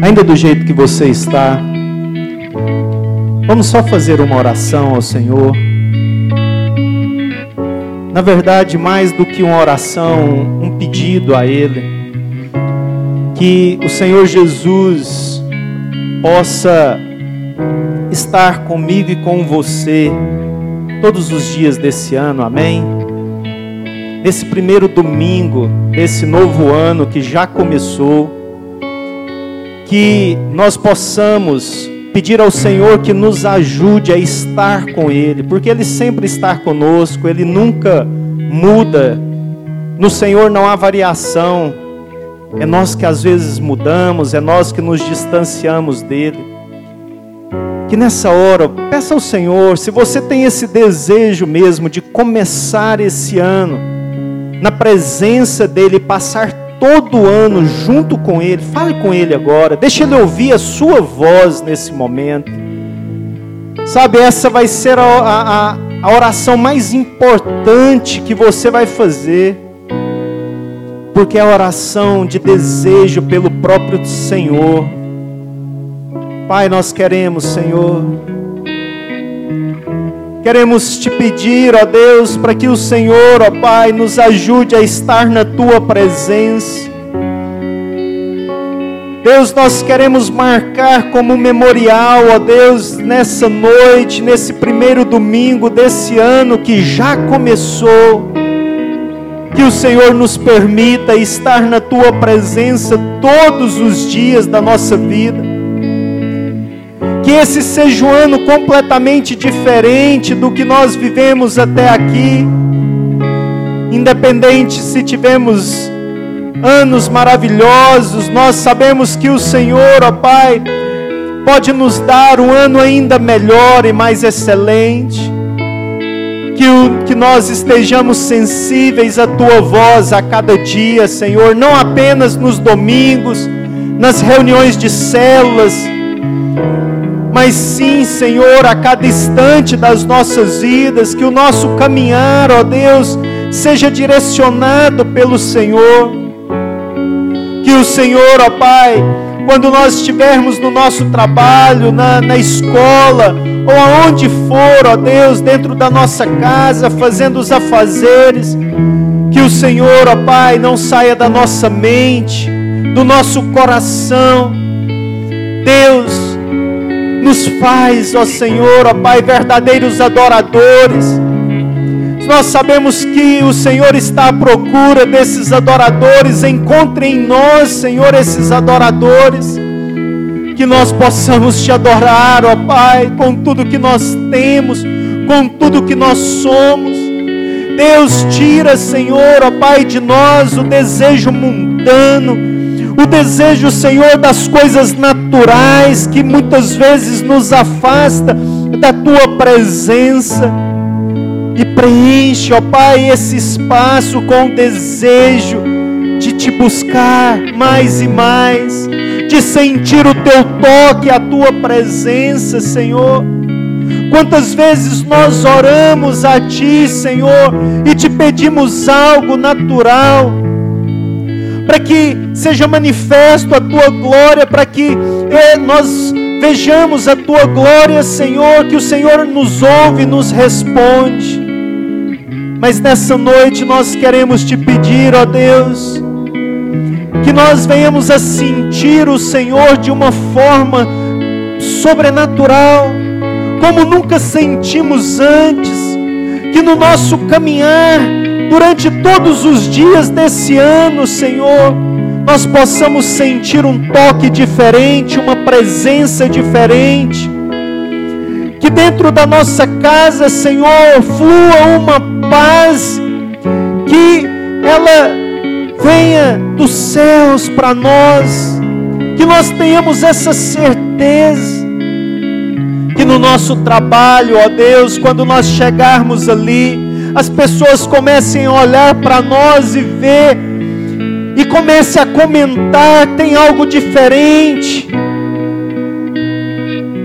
ainda do jeito que você está, vamos só fazer uma oração ao Senhor. Na verdade, mais do que uma oração, um pedido a Ele, que o Senhor Jesus possa estar comigo e com você todos os dias desse ano, amém? Nesse primeiro domingo desse novo ano que já começou, que nós possamos pedir ao Senhor que nos ajude a estar com Ele, porque Ele sempre está conosco, Ele nunca muda. No Senhor não há variação, é nós que às vezes mudamos, é nós que nos distanciamos dEle. Que nessa hora, peça ao Senhor, se você tem esse desejo mesmo de começar esse ano na presença dEle, passar todo ano junto com Ele. Fale com Ele agora. Deixe Ele ouvir a sua voz nesse momento. Sabe, essa vai ser a, a, a oração mais importante que você vai fazer. Porque é a oração de desejo pelo próprio Senhor. Pai, nós queremos, Senhor. Queremos te pedir, ó Deus, para que o Senhor, ó Pai, nos ajude a estar na tua presença. Deus, nós queremos marcar como memorial, ó Deus, nessa noite, nesse primeiro domingo desse ano que já começou, que o Senhor nos permita estar na tua presença todos os dias da nossa vida que esse seja um ano completamente diferente do que nós vivemos até aqui. Independente se tivemos anos maravilhosos, nós sabemos que o Senhor, ó Pai, pode nos dar um ano ainda melhor e mais excelente. Que, o, que nós estejamos sensíveis à Tua voz a cada dia, Senhor, não apenas nos domingos, nas reuniões de células, mas sim, Senhor, a cada instante das nossas vidas, que o nosso caminhar, ó Deus, seja direcionado pelo Senhor. Que o Senhor, ó Pai, quando nós estivermos no nosso trabalho, na, na escola, ou aonde for, ó Deus, dentro da nossa casa, fazendo os afazeres, que o Senhor, ó Pai, não saia da nossa mente, do nosso coração. Deus, nos faz, ó Senhor, ó Pai, verdadeiros adoradores. Nós sabemos que o Senhor está à procura desses adoradores. Encontre em nós, Senhor, esses adoradores. Que nós possamos te adorar, ó Pai, com tudo que nós temos, com tudo que nós somos. Deus, tira, Senhor, ó Pai, de nós o desejo mundano o desejo, Senhor, das coisas naturais que muitas vezes nos afasta da tua presença. E preenche, ó Pai, esse espaço com o desejo de te buscar mais e mais, de sentir o teu toque, a tua presença, Senhor. Quantas vezes nós oramos a Ti, Senhor, e te pedimos algo natural, para que seja manifesto a tua glória, para que eh, nós vejamos a tua glória, Senhor, que o Senhor nos ouve e nos responde. Mas nessa noite nós queremos te pedir, ó Deus, que nós venhamos a sentir o Senhor de uma forma sobrenatural, como nunca sentimos antes, que no nosso caminhar, durante todos os dias desse ano, Senhor, nós possamos sentir um toque diferente, uma presença diferente. Que dentro da nossa casa, Senhor, flua uma paz, que ela venha dos céus para nós, que nós tenhamos essa certeza, que no nosso trabalho, ó Deus, quando nós chegarmos ali, as pessoas comecem a olhar para nós e ver e comece a comentar, tem algo diferente.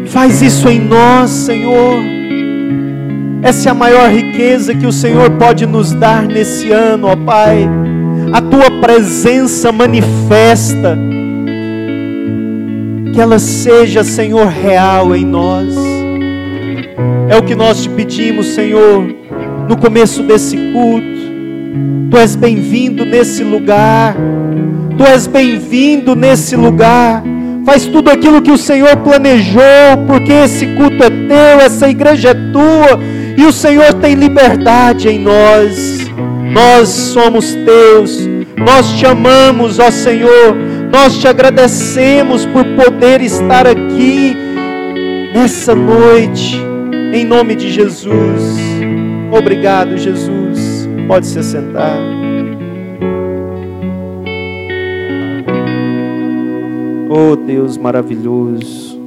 Faz isso em nós, Senhor. Essa é a maior riqueza que o Senhor pode nos dar nesse ano, ó Pai. A tua presença manifesta. que ela seja, Senhor, real em nós. É o que nós te pedimos, Senhor, no começo desse culto. Tu és bem-vindo nesse lugar. Tu és bem-vindo nesse lugar. Faz tudo aquilo que o Senhor planejou, porque esse culto é teu, essa igreja é tua, e o Senhor tem liberdade em nós. Nós somos teus, nós te amamos, ó Senhor, nós te agradecemos por poder estar aqui nessa noite, em nome de Jesus. Obrigado, Jesus. Pode se sentar. Oh Deus maravilhoso.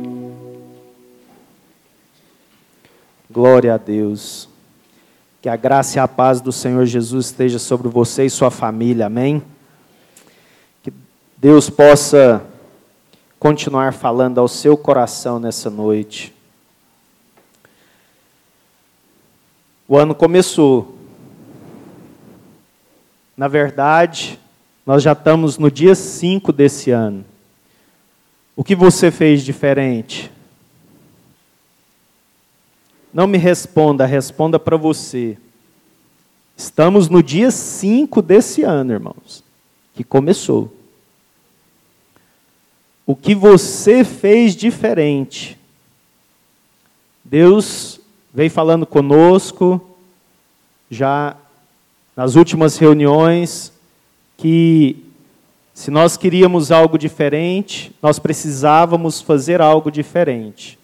Glória a Deus. Que a graça e a paz do Senhor Jesus esteja sobre você e sua família. Amém. Que Deus possa continuar falando ao seu coração nessa noite. O ano começou. Na verdade, nós já estamos no dia 5 desse ano. O que você fez diferente? Não me responda, responda para você. Estamos no dia 5 desse ano, irmãos, que começou. O que você fez diferente? Deus veio falando conosco já nas últimas reuniões que se nós queríamos algo diferente, nós precisávamos fazer algo diferente.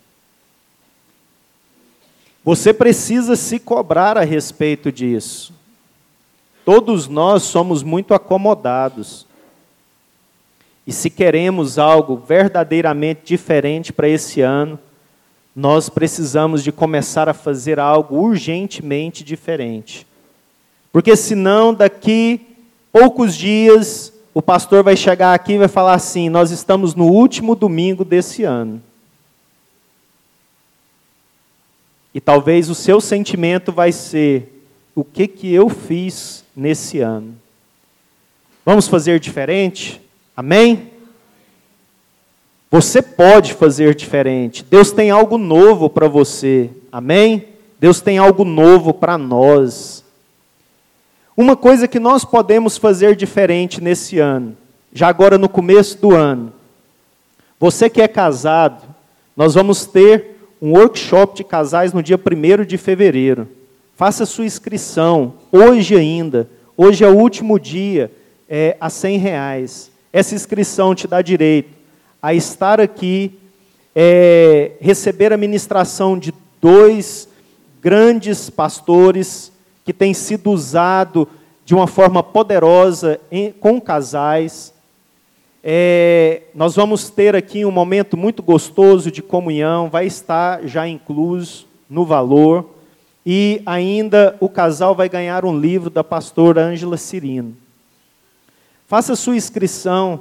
Você precisa se cobrar a respeito disso. Todos nós somos muito acomodados. E se queremos algo verdadeiramente diferente para esse ano, nós precisamos de começar a fazer algo urgentemente diferente. Porque senão daqui poucos dias o pastor vai chegar aqui e vai falar assim: Nós estamos no último domingo desse ano. E talvez o seu sentimento vai ser: O que, que eu fiz nesse ano? Vamos fazer diferente? Amém? Você pode fazer diferente. Deus tem algo novo para você. Amém? Deus tem algo novo para nós. Uma coisa que nós podemos fazer diferente nesse ano, já agora no começo do ano. Você que é casado, nós vamos ter um workshop de casais no dia 1 de fevereiro. Faça sua inscrição, hoje ainda. Hoje é o último dia, é a 100 reais. Essa inscrição te dá direito a estar aqui, é, receber a ministração de dois grandes pastores que tem sido usado de uma forma poderosa em, com casais. É, nós vamos ter aqui um momento muito gostoso de comunhão, vai estar já incluso no valor. E ainda o casal vai ganhar um livro da pastora Ângela Cirino. Faça sua inscrição.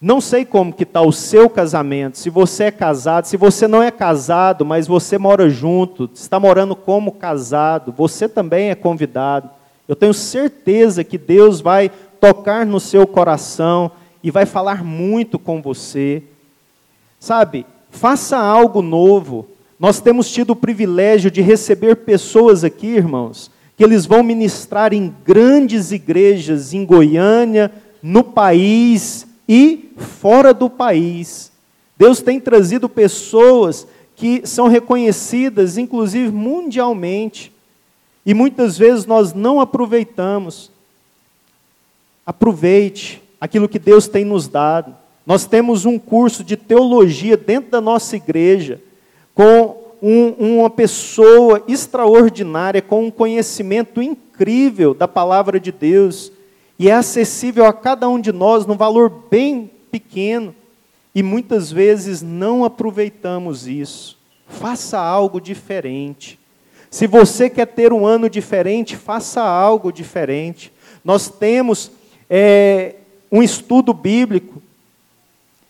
Não sei como que está o seu casamento, se você é casado, se você não é casado, mas você mora junto, está morando como casado, você também é convidado. Eu tenho certeza que Deus vai tocar no seu coração e vai falar muito com você. Sabe, faça algo novo. Nós temos tido o privilégio de receber pessoas aqui, irmãos, que eles vão ministrar em grandes igrejas em Goiânia, no país e fora do país. Deus tem trazido pessoas que são reconhecidas, inclusive mundialmente, e muitas vezes nós não aproveitamos. Aproveite aquilo que Deus tem nos dado. Nós temos um curso de teologia dentro da nossa igreja, com um, uma pessoa extraordinária, com um conhecimento incrível da palavra de Deus e é acessível a cada um de nós num valor bem pequeno, e muitas vezes não aproveitamos isso. Faça algo diferente. Se você quer ter um ano diferente, faça algo diferente. Nós temos é, um estudo bíblico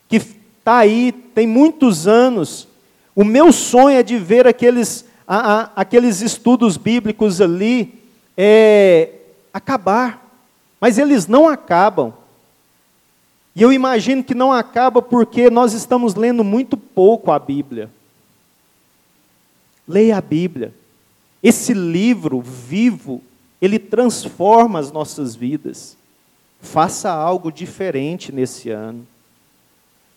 que está aí, tem muitos anos. O meu sonho é de ver aqueles, a, a, aqueles estudos bíblicos ali é, acabar. Mas eles não acabam. E eu imagino que não acaba porque nós estamos lendo muito pouco a Bíblia. Leia a Bíblia. Esse livro vivo, ele transforma as nossas vidas. Faça algo diferente nesse ano.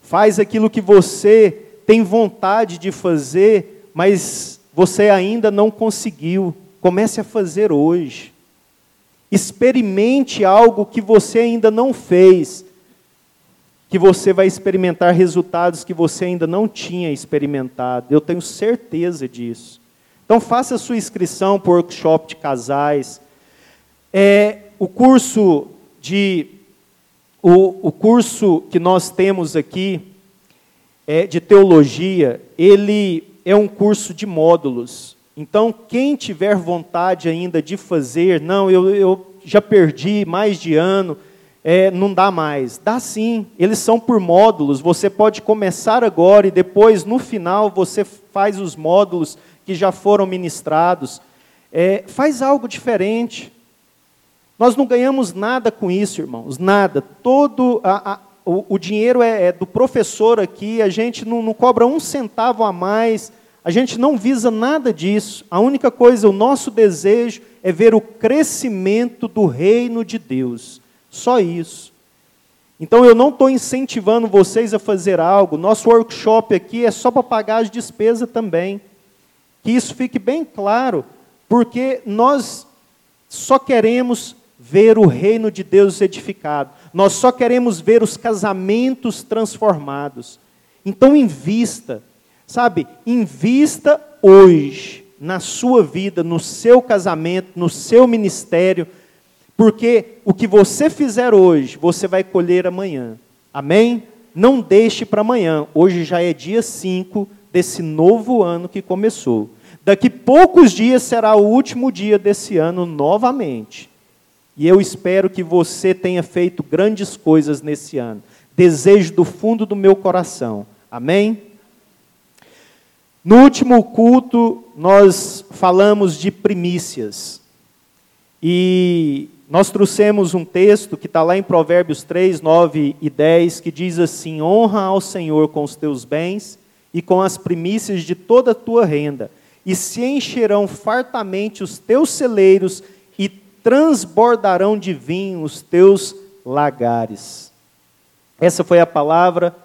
Faz aquilo que você tem vontade de fazer, mas você ainda não conseguiu. Comece a fazer hoje. Experimente algo que você ainda não fez, que você vai experimentar resultados que você ainda não tinha experimentado. Eu tenho certeza disso. Então faça a sua inscrição para o workshop de casais. É, o curso de o, o curso que nós temos aqui é, de teologia, ele é um curso de módulos. Então, quem tiver vontade ainda de fazer, não, eu, eu já perdi mais de ano, é, não dá mais. Dá sim, eles são por módulos. Você pode começar agora e depois, no final, você faz os módulos que já foram ministrados. É, faz algo diferente. Nós não ganhamos nada com isso, irmãos, nada. Todo a, a, o, o, dinheiro é, é, do professor aqui, a gente não, não cobra um centavo a mais, a gente não visa nada disso. A única coisa, o nosso desejo é ver o crescimento do reino de Deus. Só isso. Então eu não estou incentivando vocês a fazer algo. Nosso workshop aqui é só para pagar as despesas também. Que isso fique bem claro, porque nós só queremos ver o reino de Deus edificado. Nós só queremos ver os casamentos transformados. Então invista, sabe? Invista hoje na sua vida, no seu casamento, no seu ministério, porque o que você fizer hoje, você vai colher amanhã. Amém? Não deixe para amanhã. Hoje já é dia 5 desse novo ano que começou. Daqui poucos dias será o último dia desse ano novamente. E eu espero que você tenha feito grandes coisas nesse ano. Desejo do fundo do meu coração. Amém? No último culto, nós falamos de primícias. E nós trouxemos um texto que está lá em Provérbios 3, 9 e 10, que diz assim: Honra ao Senhor com os teus bens e com as primícias de toda a tua renda, e se encherão fartamente os teus celeiros transbordarão de vinho os teus lagares. Essa foi a palavra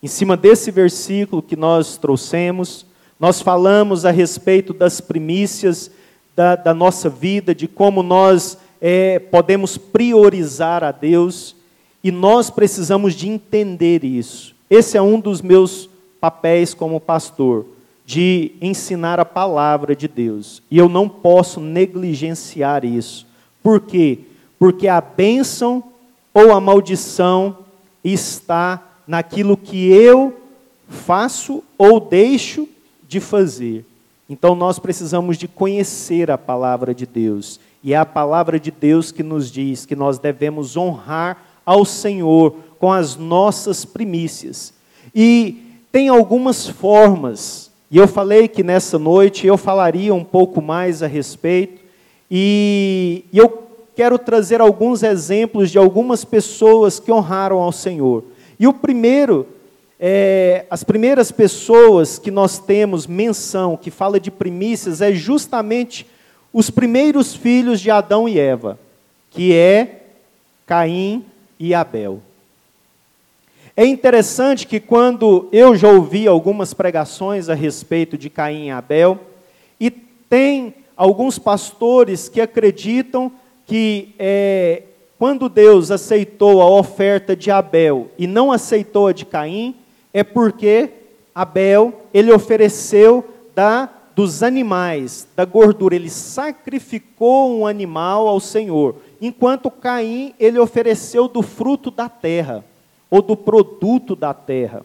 em cima desse versículo que nós trouxemos. Nós falamos a respeito das primícias da, da nossa vida, de como nós é, podemos priorizar a Deus, e nós precisamos de entender isso. Esse é um dos meus papéis como pastor, de ensinar a palavra de Deus, e eu não posso negligenciar isso. Por quê? Porque a bênção ou a maldição está naquilo que eu faço ou deixo de fazer. Então nós precisamos de conhecer a palavra de Deus. E é a palavra de Deus que nos diz que nós devemos honrar ao Senhor com as nossas primícias. E tem algumas formas, e eu falei que nessa noite eu falaria um pouco mais a respeito, e, eu quero trazer alguns exemplos de algumas pessoas que honraram ao Senhor. E o primeiro, é, as primeiras pessoas que nós temos menção, que fala de primícias, é justamente os primeiros filhos de Adão e Eva, que é Caim e Abel. É interessante que quando eu já ouvi algumas pregações a respeito de Caim e Abel, e tem alguns pastores que acreditam que é, quando Deus aceitou a oferta de Abel e não aceitou a de Caim, é porque Abel ele ofereceu da dos animais, da gordura, ele sacrificou um animal ao Senhor, enquanto Caim ele ofereceu do fruto da terra ou do produto da terra.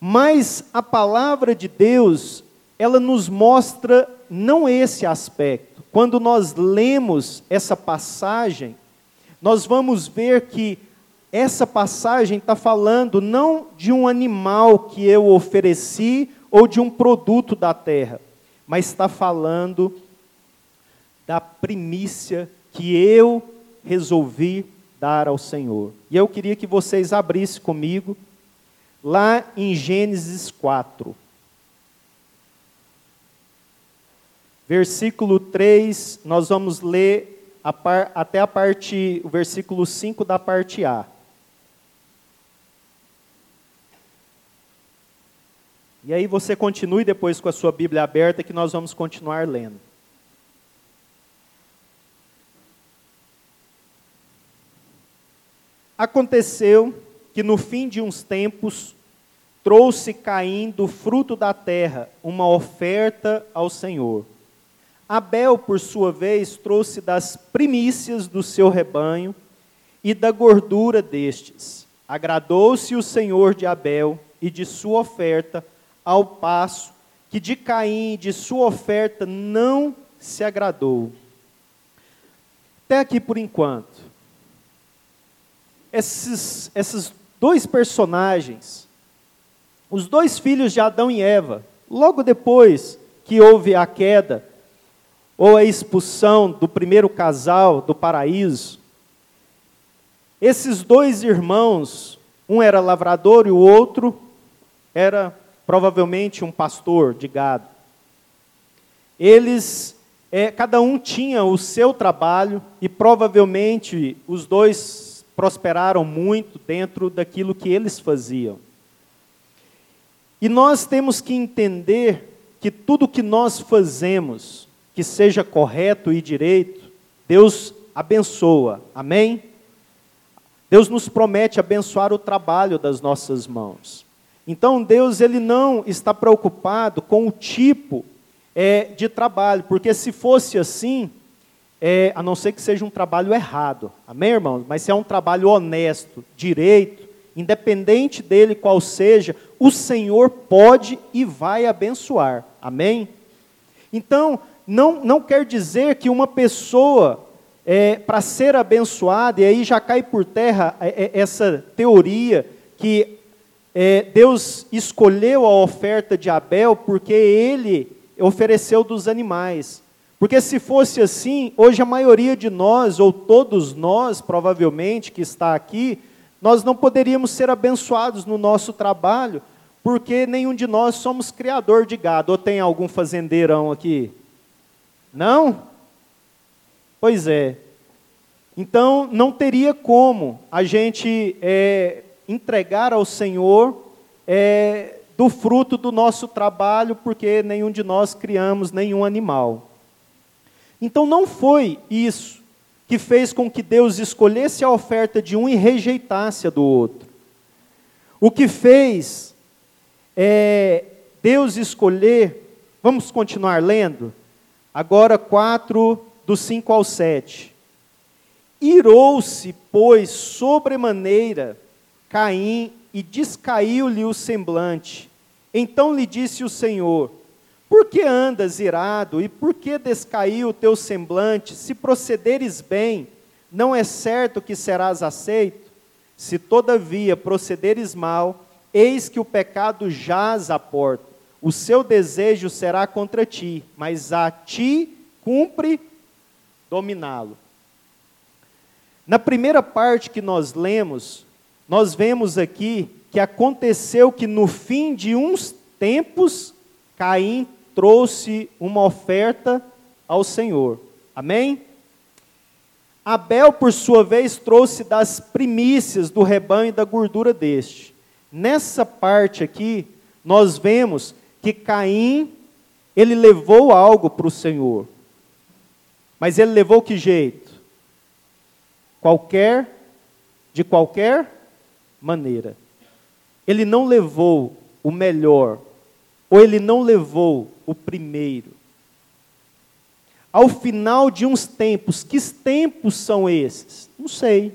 Mas a palavra de Deus, ela nos mostra não esse aspecto. Quando nós lemos essa passagem, nós vamos ver que essa passagem está falando não de um animal que eu ofereci ou de um produto da terra, mas está falando da primícia que eu resolvi dar ao Senhor. E eu queria que vocês abrissem comigo lá em Gênesis 4. Versículo 3, nós vamos ler a par, até a parte, o versículo 5 da parte A. E aí você continue depois com a sua Bíblia aberta que nós vamos continuar lendo. Aconteceu que no fim de uns tempos trouxe Caim do fruto da terra uma oferta ao Senhor. Abel, por sua vez, trouxe das primícias do seu rebanho e da gordura destes. Agradou-se o Senhor de Abel e de sua oferta, ao passo que de Caim de sua oferta não se agradou. Até aqui por enquanto. Esses, esses dois personagens, os dois filhos de Adão e Eva, logo depois que houve a queda, ou a expulsão do primeiro casal do paraíso, esses dois irmãos, um era lavrador e o outro era provavelmente um pastor de gado. Eles, é, cada um tinha o seu trabalho e provavelmente os dois prosperaram muito dentro daquilo que eles faziam. E nós temos que entender que tudo que nós fazemos, que seja correto e direito, Deus abençoa. Amém? Deus nos promete abençoar o trabalho das nossas mãos. Então Deus ele não está preocupado com o tipo é, de trabalho, porque se fosse assim, é, a não ser que seja um trabalho errado, amém, irmãos? Mas se é um trabalho honesto, direito, independente dele qual seja, o Senhor pode e vai abençoar, amém? Então, não, não quer dizer que uma pessoa, é, para ser abençoada, e aí já cai por terra é, é, essa teoria que é, Deus escolheu a oferta de Abel porque ele ofereceu dos animais. Porque se fosse assim, hoje a maioria de nós, ou todos nós, provavelmente, que está aqui, nós não poderíamos ser abençoados no nosso trabalho, porque nenhum de nós somos criador de gado. Ou tem algum fazendeirão aqui? Não? Pois é. Então, não teria como a gente é, entregar ao Senhor é, do fruto do nosso trabalho, porque nenhum de nós criamos nenhum animal. Então não foi isso que fez com que Deus escolhesse a oferta de um e rejeitasse a do outro. O que fez é Deus escolher, vamos continuar lendo? Agora 4, do 5 ao 7. Irou-se, pois, sobremaneira Caim e descaiu-lhe o semblante. Então lhe disse o Senhor: Por que andas irado e por que descaiu o teu semblante? Se procederes bem, não é certo que serás aceito? Se todavia procederes mal, eis que o pecado jaz à porta. O seu desejo será contra ti, mas a ti cumpre dominá-lo. Na primeira parte que nós lemos, nós vemos aqui que aconteceu que no fim de uns tempos, Caim trouxe uma oferta ao Senhor. Amém? Abel, por sua vez, trouxe das primícias do rebanho e da gordura deste. Nessa parte aqui, nós vemos que Caim, ele levou algo para o Senhor. Mas ele levou que jeito? Qualquer, de qualquer maneira. Ele não levou o melhor, ou ele não levou o primeiro. Ao final de uns tempos, que tempos são esses? Não sei.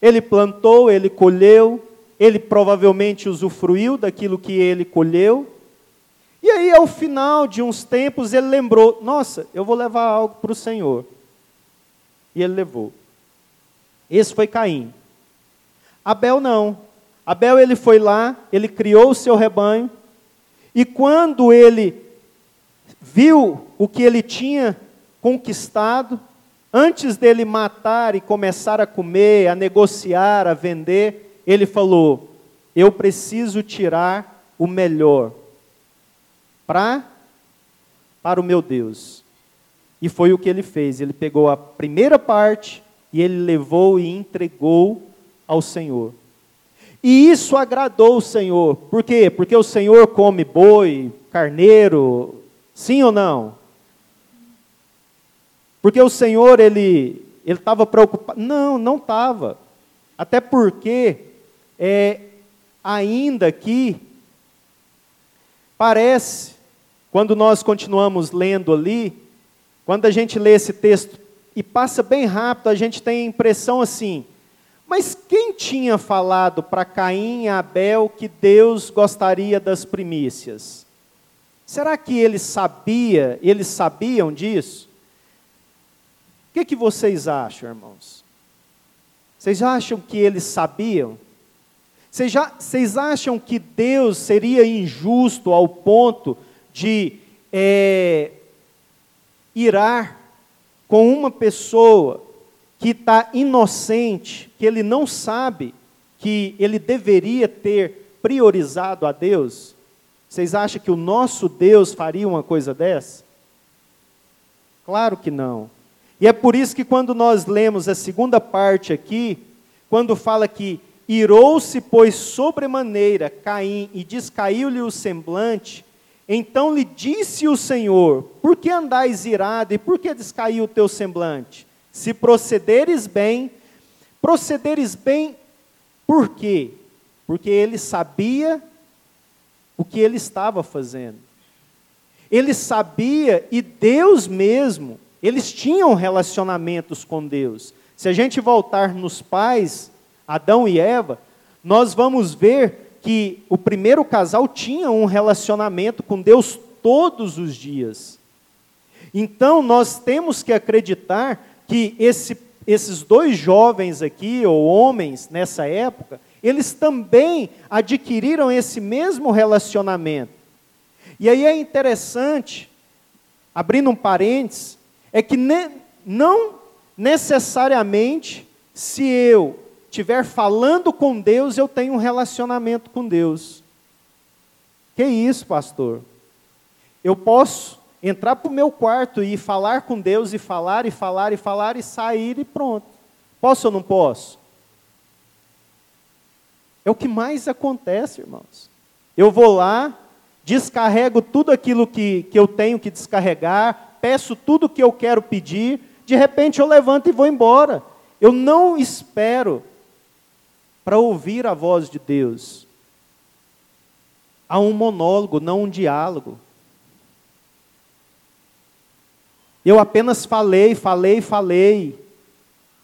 Ele plantou, ele colheu, ele provavelmente usufruiu daquilo que ele colheu. E aí, ao final de uns tempos, ele lembrou: Nossa, eu vou levar algo para o Senhor. E ele levou. Esse foi Caim. Abel não. Abel ele foi lá, ele criou o seu rebanho, e quando ele viu o que ele tinha conquistado, Antes dele matar e começar a comer, a negociar, a vender, ele falou: Eu preciso tirar o melhor para para o meu Deus. E foi o que ele fez. Ele pegou a primeira parte e ele levou e entregou ao Senhor. E isso agradou o Senhor. Por quê? Porque o Senhor come boi, carneiro, sim ou não? Porque o Senhor, ele ele estava preocupado. Não, não estava. Até porque, é, ainda que, parece, quando nós continuamos lendo ali, quando a gente lê esse texto e passa bem rápido, a gente tem a impressão assim, mas quem tinha falado para Caim e Abel que Deus gostaria das primícias? Será que ele sabia, eles sabiam disso? O que, que vocês acham, irmãos? Vocês acham que eles sabiam? Vocês, já, vocês acham que Deus seria injusto ao ponto de é, irar com uma pessoa que está inocente, que ele não sabe que ele deveria ter priorizado a Deus? Vocês acham que o nosso Deus faria uma coisa dessa? Claro que não. E é por isso que quando nós lemos a segunda parte aqui, quando fala que irou-se, pois, sobremaneira Caim e descaiu-lhe o semblante, então lhe disse o Senhor: Por que andais irado e por que descaiu o teu semblante? Se procederes bem, procederes bem, por quê? Porque ele sabia o que ele estava fazendo. Ele sabia e Deus mesmo, eles tinham relacionamentos com Deus. Se a gente voltar nos pais, Adão e Eva, nós vamos ver que o primeiro casal tinha um relacionamento com Deus todos os dias. Então nós temos que acreditar que esse, esses dois jovens aqui, ou homens nessa época, eles também adquiriram esse mesmo relacionamento. E aí é interessante, abrindo um parênteses, é que ne, não necessariamente se eu estiver falando com Deus, eu tenho um relacionamento com Deus. Que isso, pastor? Eu posso entrar para o meu quarto e falar com Deus, e falar, e falar, e falar, e sair e pronto. Posso ou não posso? É o que mais acontece, irmãos. Eu vou lá, descarrego tudo aquilo que, que eu tenho que descarregar, peço tudo que eu quero pedir, de repente eu levanto e vou embora. Eu não espero para ouvir a voz de Deus. Há um monólogo, não um diálogo. Eu apenas falei, falei, falei.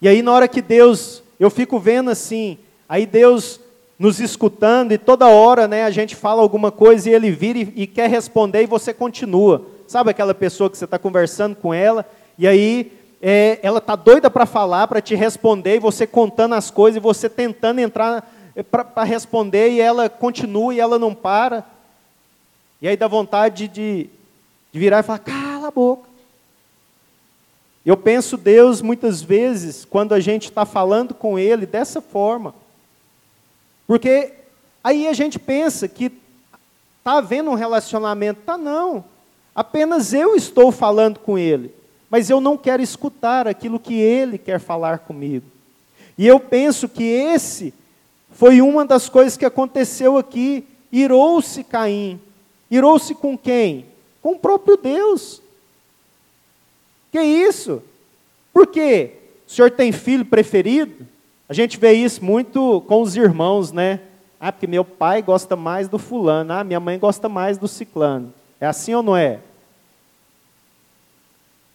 E aí, na hora que Deus, eu fico vendo assim, aí Deus nos escutando, e toda hora né, a gente fala alguma coisa e ele vira e, e quer responder e você continua. Sabe aquela pessoa que você está conversando com ela, e aí é, ela está doida para falar, para te responder, e você contando as coisas, e você tentando entrar é, para responder, e ela continua e ela não para. E aí dá vontade de, de virar e falar: cala a boca. Eu penso Deus muitas vezes, quando a gente está falando com Ele dessa forma. Porque aí a gente pensa que está havendo um relacionamento. Tá, não. Apenas eu estou falando com Ele. Mas eu não quero escutar aquilo que Ele quer falar comigo. E eu penso que esse foi uma das coisas que aconteceu aqui. Irou-se Caim. Irou-se com quem? Com o próprio Deus. Que isso? Por quê? O senhor tem filho preferido? A gente vê isso muito com os irmãos, né? Ah, porque meu pai gosta mais do fulano, ah, minha mãe gosta mais do ciclano. É assim ou não é?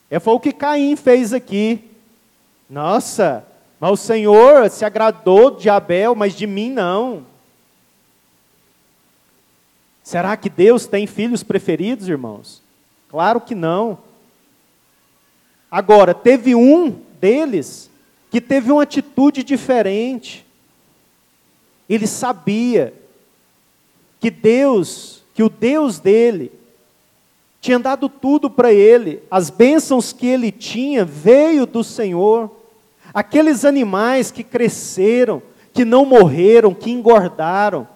É foi o que Caim fez aqui. Nossa, mas o Senhor se agradou de Abel, mas de mim não. Será que Deus tem filhos preferidos, irmãos? Claro que não. Agora, teve um deles que teve uma atitude diferente. Ele sabia que Deus, que o Deus dele, tinha dado tudo para ele, as bênçãos que ele tinha veio do Senhor. Aqueles animais que cresceram, que não morreram, que engordaram,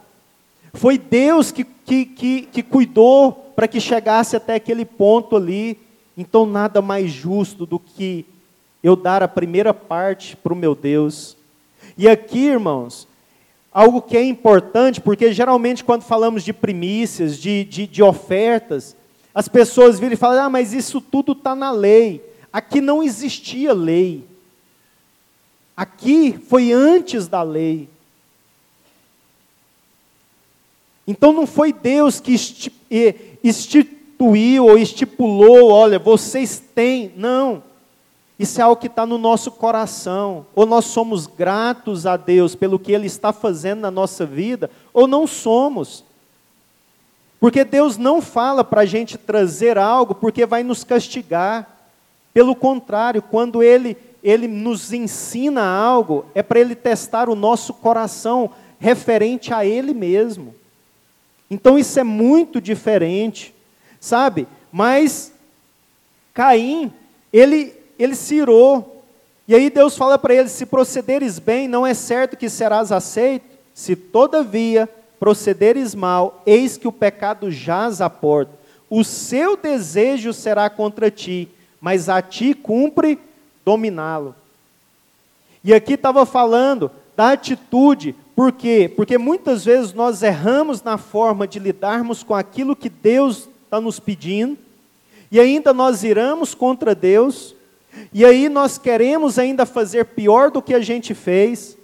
foi Deus que, que, que, que cuidou para que chegasse até aquele ponto ali. Então, nada mais justo do que eu dar a primeira parte para o meu Deus. E aqui, irmãos, algo que é importante, porque geralmente quando falamos de primícias, de, de, de ofertas, as pessoas viram e falam: ah, mas isso tudo está na lei. Aqui não existia lei. Aqui foi antes da lei. Então não foi Deus que instituiu ou estipulou, olha, vocês têm. Não. Isso é algo que está no nosso coração. Ou nós somos gratos a Deus pelo que Ele está fazendo na nossa vida, ou não somos. Porque Deus não fala para a gente trazer algo porque vai nos castigar. Pelo contrário, quando Ele, Ele nos ensina algo, é para Ele testar o nosso coração referente a Ele mesmo. Então isso é muito diferente, sabe? Mas Caim, ele ele se irou. E aí Deus fala para ele: se procederes bem, não é certo que serás aceito. Se todavia procederes mal, eis que o pecado jaz à porta. O seu desejo será contra ti, mas a ti cumpre dominá-lo. E aqui estava falando da atitude, por quê? Porque muitas vezes nós erramos na forma de lidarmos com aquilo que Deus está nos pedindo, e ainda nós iramos contra Deus, e aí nós queremos ainda fazer pior do que a gente fez.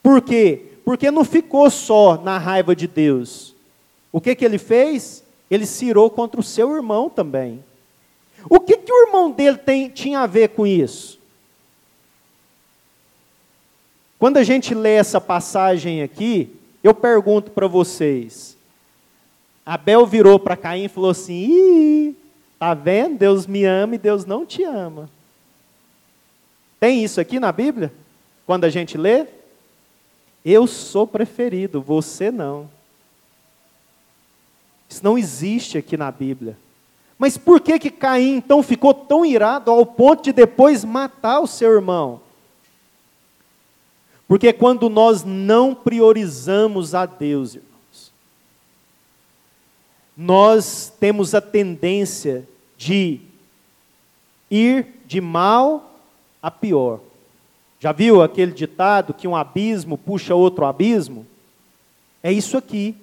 Por quê? Porque não ficou só na raiva de Deus. O que, que ele fez? Ele se irou contra o seu irmão também. O que, que o irmão dele tem, tinha a ver com isso? Quando a gente lê essa passagem aqui, eu pergunto para vocês. Abel virou para Caim e falou assim: Ih, tá vendo? Deus me ama e Deus não te ama. Tem isso aqui na Bíblia? Quando a gente lê? Eu sou preferido, você não. Isso não existe aqui na Bíblia. Mas por que que Caim então ficou tão irado ao ponto de depois matar o seu irmão? Porque quando nós não priorizamos a Deus, nós temos a tendência de ir de mal a pior. Já viu aquele ditado que um abismo puxa outro abismo? É isso aqui.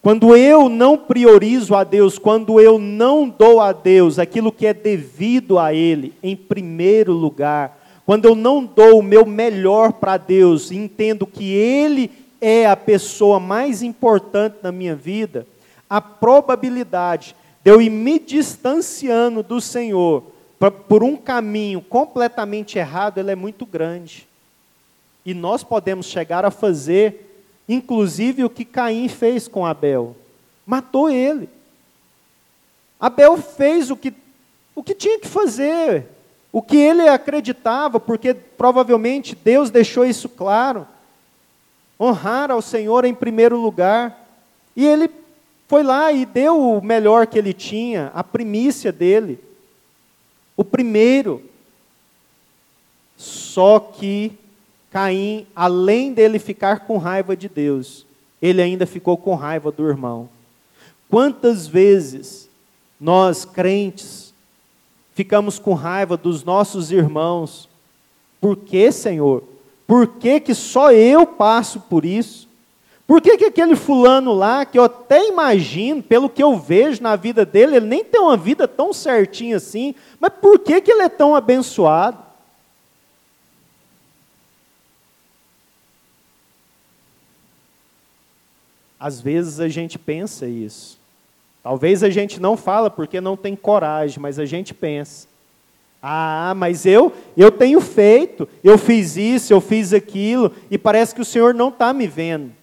Quando eu não priorizo a Deus, quando eu não dou a Deus aquilo que é devido a Ele, em primeiro lugar, quando eu não dou o meu melhor para Deus, e entendo que Ele é a pessoa mais importante na minha vida, a probabilidade de eu ir me distanciando do Senhor por um caminho completamente errado, ele é muito grande. E nós podemos chegar a fazer, inclusive, o que Caim fez com Abel: matou ele. Abel fez o que, o que tinha que fazer, o que ele acreditava, porque provavelmente Deus deixou isso claro. Honrar ao Senhor em primeiro lugar. E ele foi lá e deu o melhor que ele tinha, a primícia dele. O primeiro, só que Caim, além dele ficar com raiva de Deus, ele ainda ficou com raiva do irmão. Quantas vezes nós, crentes, ficamos com raiva dos nossos irmãos? Por que, Senhor? Por que, que só eu passo por isso? Por que, que aquele fulano lá, que eu até imagino, pelo que eu vejo na vida dele, ele nem tem uma vida tão certinha assim, mas por que, que ele é tão abençoado? Às vezes a gente pensa isso. Talvez a gente não fala porque não tem coragem, mas a gente pensa. Ah, mas eu, eu tenho feito, eu fiz isso, eu fiz aquilo, e parece que o Senhor não está me vendo.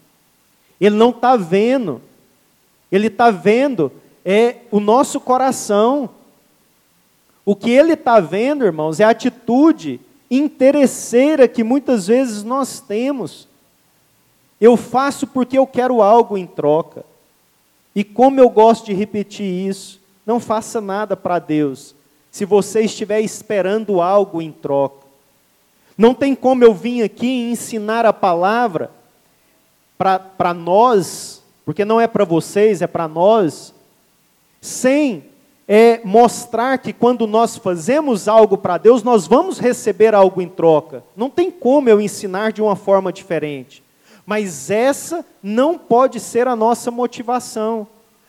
Ele não está vendo. Ele está vendo é o nosso coração. O que ele está vendo, irmãos, é a atitude interesseira que muitas vezes nós temos. Eu faço porque eu quero algo em troca. E como eu gosto de repetir isso, Não faça nada para Deus se você estiver esperando algo em troca. Não tem como eu vir aqui ensinar a palavra para nós, porque não é para vocês, é para nós, sem é, mostrar que quando nós fazemos algo para Deus, nós vamos receber algo em troca. Não tem como eu ensinar de uma forma diferente. Mas essa não pode ser a nossa motivação.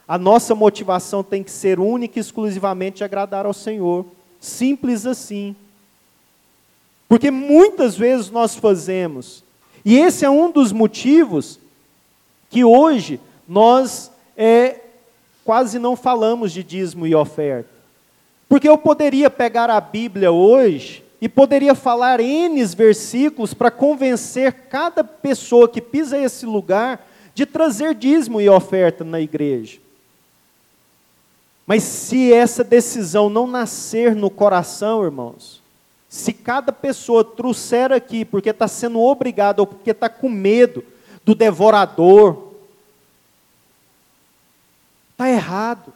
A nossa motivação tem que ser única e exclusivamente agradar ao Senhor. Simples assim. Porque muitas vezes nós fazemos, e esse é um dos motivos que hoje nós é, quase não falamos de dízimo e oferta. Porque eu poderia pegar a Bíblia hoje e poderia falar N versículos para convencer cada pessoa que pisa esse lugar de trazer dízimo e oferta na igreja. Mas se essa decisão não nascer no coração, irmãos, se cada pessoa trouxer aqui porque está sendo obrigado ou porque está com medo do devorador, está errado.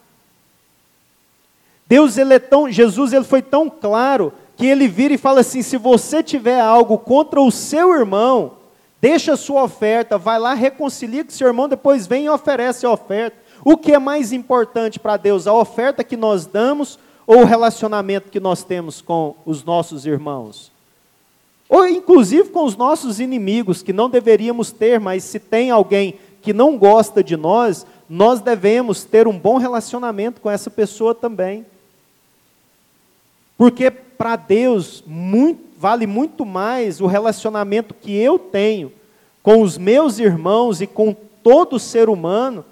Deus ele é tão, Jesus ele foi tão claro que ele vira e fala assim: se você tiver algo contra o seu irmão, deixa a sua oferta, vai lá, reconcilia com seu irmão, depois vem e oferece a oferta. O que é mais importante para Deus, a oferta que nós damos ou o relacionamento que nós temos com os nossos irmãos? Ou inclusive com os nossos inimigos, que não deveríamos ter, mas se tem alguém que não gosta de nós, nós devemos ter um bom relacionamento com essa pessoa também. Porque para Deus muito, vale muito mais o relacionamento que eu tenho com os meus irmãos e com todo ser humano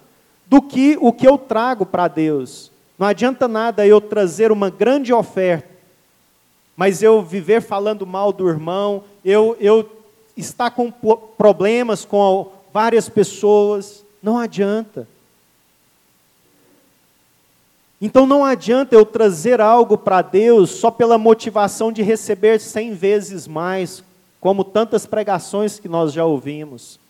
do que o que eu trago para Deus. Não adianta nada eu trazer uma grande oferta, mas eu viver falando mal do irmão, eu, eu estar com problemas com várias pessoas, não adianta. Então não adianta eu trazer algo para Deus só pela motivação de receber cem vezes mais, como tantas pregações que nós já ouvimos.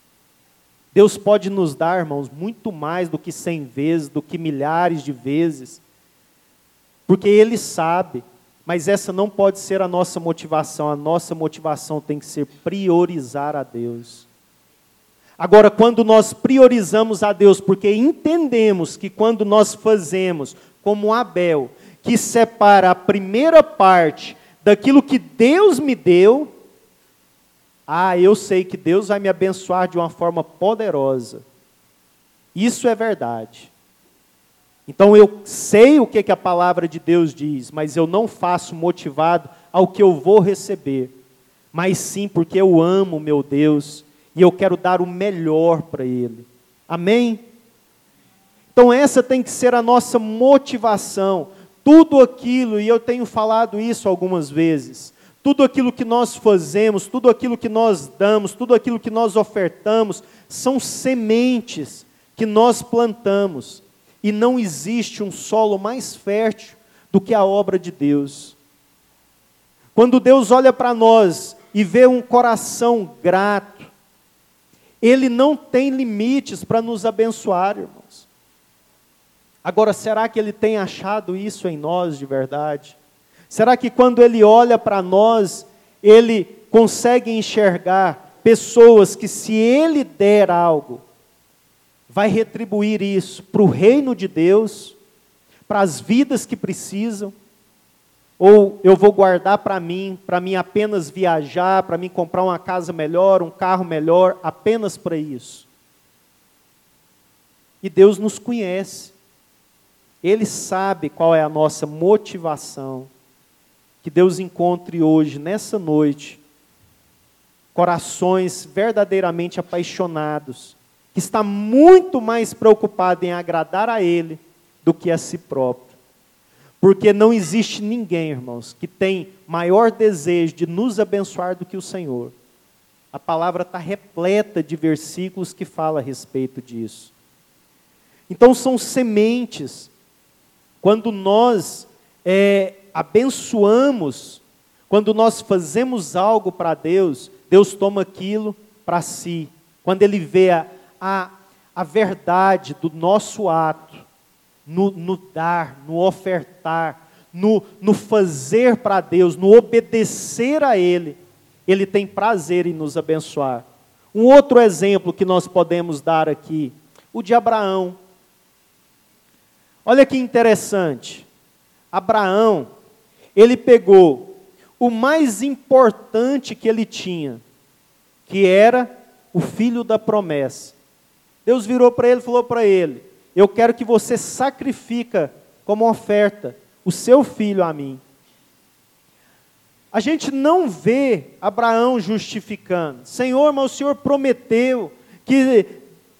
Deus pode nos dar, irmãos, muito mais do que cem vezes, do que milhares de vezes, porque Ele sabe, mas essa não pode ser a nossa motivação, a nossa motivação tem que ser priorizar a Deus. Agora, quando nós priorizamos a Deus, porque entendemos que quando nós fazemos como Abel, que separa a primeira parte daquilo que Deus me deu, ah, eu sei que Deus vai me abençoar de uma forma poderosa. Isso é verdade. Então eu sei o que, que a palavra de Deus diz, mas eu não faço motivado ao que eu vou receber, mas sim porque eu amo meu Deus e eu quero dar o melhor para Ele. Amém? Então, essa tem que ser a nossa motivação. Tudo aquilo, e eu tenho falado isso algumas vezes, tudo aquilo que nós fazemos, tudo aquilo que nós damos, tudo aquilo que nós ofertamos, são sementes que nós plantamos. E não existe um solo mais fértil do que a obra de Deus. Quando Deus olha para nós e vê um coração grato, Ele não tem limites para nos abençoar, irmão. Agora, será que ele tem achado isso em nós de verdade? Será que quando ele olha para nós, ele consegue enxergar pessoas que, se ele der algo, vai retribuir isso para o reino de Deus, para as vidas que precisam? Ou eu vou guardar para mim, para mim apenas viajar, para mim comprar uma casa melhor, um carro melhor, apenas para isso? E Deus nos conhece. Ele sabe qual é a nossa motivação. Que Deus encontre hoje, nessa noite, corações verdadeiramente apaixonados, que está muito mais preocupado em agradar a Ele do que a si próprio. Porque não existe ninguém, irmãos, que tem maior desejo de nos abençoar do que o Senhor. A palavra está repleta de versículos que fala a respeito disso. Então são sementes quando nós é, abençoamos, quando nós fazemos algo para Deus, Deus toma aquilo para si. Quando Ele vê a, a, a verdade do nosso ato, no, no dar, no ofertar, no, no fazer para Deus, no obedecer a Ele, Ele tem prazer em nos abençoar. Um outro exemplo que nós podemos dar aqui, o de Abraão. Olha que interessante. Abraão, ele pegou o mais importante que ele tinha, que era o filho da promessa. Deus virou para ele e falou para ele: Eu quero que você sacrifica como oferta o seu filho a mim. A gente não vê Abraão justificando. Senhor, mas o Senhor prometeu que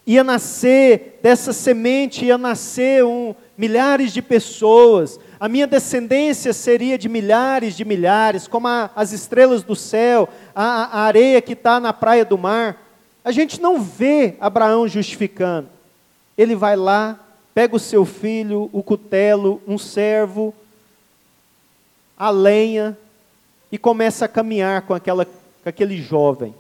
ia nascer dessa semente, ia nascer um, milhares de pessoas. A minha descendência seria de milhares de milhares, como a, as estrelas do céu, a, a areia que está na praia do mar. A gente não vê Abraão justificando. Ele vai lá, pega o seu filho, o cutelo, um servo, a lenha, e começa a caminhar com, aquela, com aquele jovem.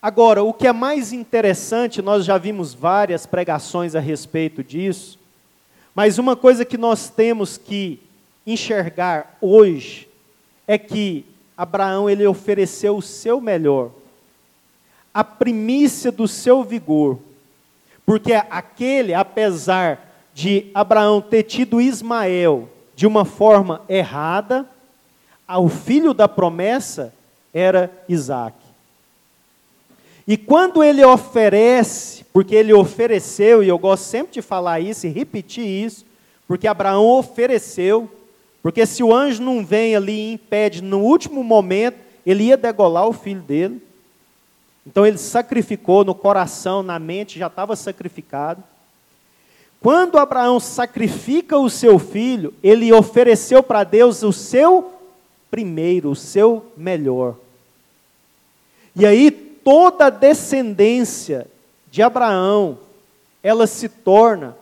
Agora, o que é mais interessante, nós já vimos várias pregações a respeito disso, mas uma coisa que nós temos que enxergar hoje é que Abraão ele ofereceu o seu melhor, a primícia do seu vigor, porque aquele, apesar de Abraão ter tido Ismael de uma forma errada, o filho da promessa era Isaac. E quando ele oferece, porque ele ofereceu, e eu gosto sempre de falar isso e repetir isso, porque Abraão ofereceu, porque se o anjo não vem ali e impede no último momento, ele ia degolar o filho dele. Então ele sacrificou no coração, na mente, já estava sacrificado. Quando Abraão sacrifica o seu filho, ele ofereceu para Deus o seu primeiro, o seu melhor. E aí toda a descendência de Abraão, ela se torna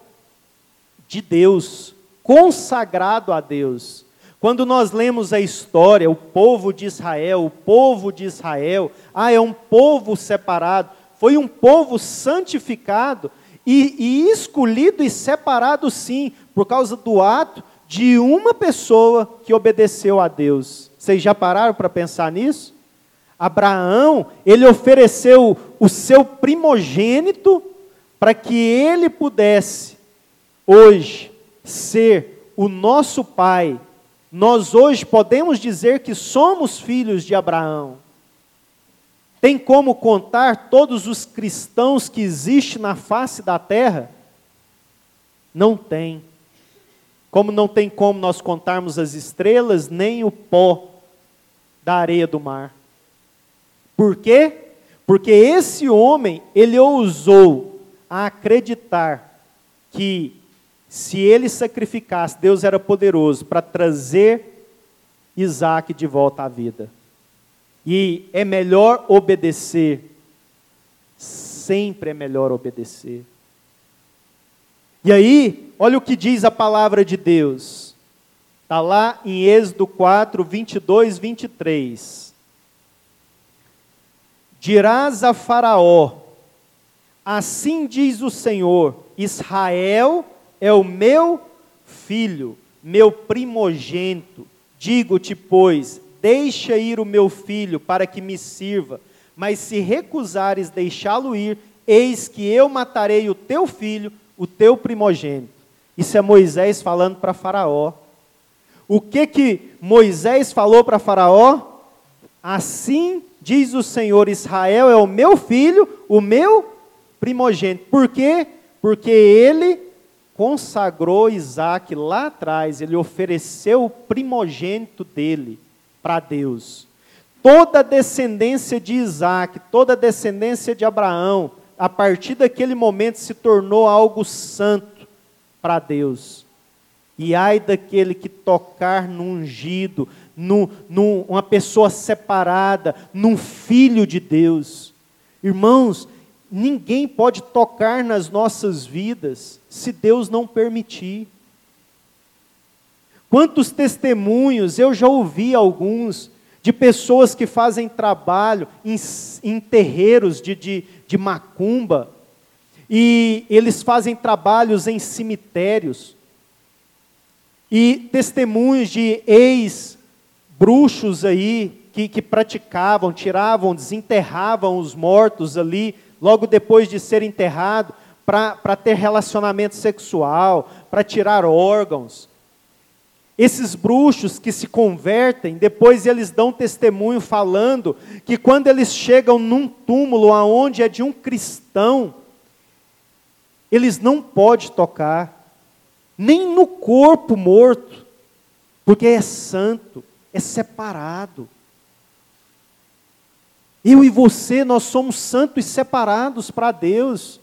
de Deus, consagrado a Deus. Quando nós lemos a história, o povo de Israel, o povo de Israel, ah, é um povo separado, foi um povo santificado e, e escolhido e separado, sim, por causa do ato de uma pessoa que obedeceu a Deus. Vocês já pararam para pensar nisso? Abraão, ele ofereceu o seu primogênito para que ele pudesse hoje ser o nosso pai. Nós hoje podemos dizer que somos filhos de Abraão. Tem como contar todos os cristãos que existem na face da terra? Não tem. Como não tem como nós contarmos as estrelas, nem o pó da areia do mar. Por quê? Porque esse homem, ele ousou a acreditar que se ele sacrificasse, Deus era poderoso para trazer Isaac de volta à vida. E é melhor obedecer, sempre é melhor obedecer. E aí, olha o que diz a palavra de Deus. Está lá em Êxodo 4, 22, 23. Dirás a Faraó: Assim diz o Senhor: Israel é o meu filho, meu primogênito. Digo-te, pois, deixa ir o meu filho para que me sirva, mas se recusares deixá-lo ir, eis que eu matarei o teu filho o teu primogênito. Isso é Moisés falando para Faraó. O que que Moisés falou para Faraó? Assim diz o Senhor: Israel é o meu filho, o meu primogênito. Por quê? Porque ele consagrou Isaac lá atrás, ele ofereceu o primogênito dele para Deus. Toda a descendência de Isaac, toda a descendência de Abraão, a partir daquele momento se tornou algo santo para Deus. E ai daquele que tocar no ungido, num, num, uma pessoa separada, num filho de Deus. Irmãos, ninguém pode tocar nas nossas vidas se Deus não permitir. Quantos testemunhos, eu já ouvi alguns, de pessoas que fazem trabalho em, em terreiros de, de, de macumba, e eles fazem trabalhos em cemitérios. E testemunhos de ex-bruxos aí, que, que praticavam, tiravam, desenterravam os mortos ali, logo depois de ser enterrado, para ter relacionamento sexual, para tirar órgãos. Esses bruxos que se convertem, depois eles dão testemunho falando que quando eles chegam num túmulo aonde é de um cristão, eles não podem tocar, nem no corpo morto, porque é santo, é separado. Eu e você, nós somos santos e separados para Deus.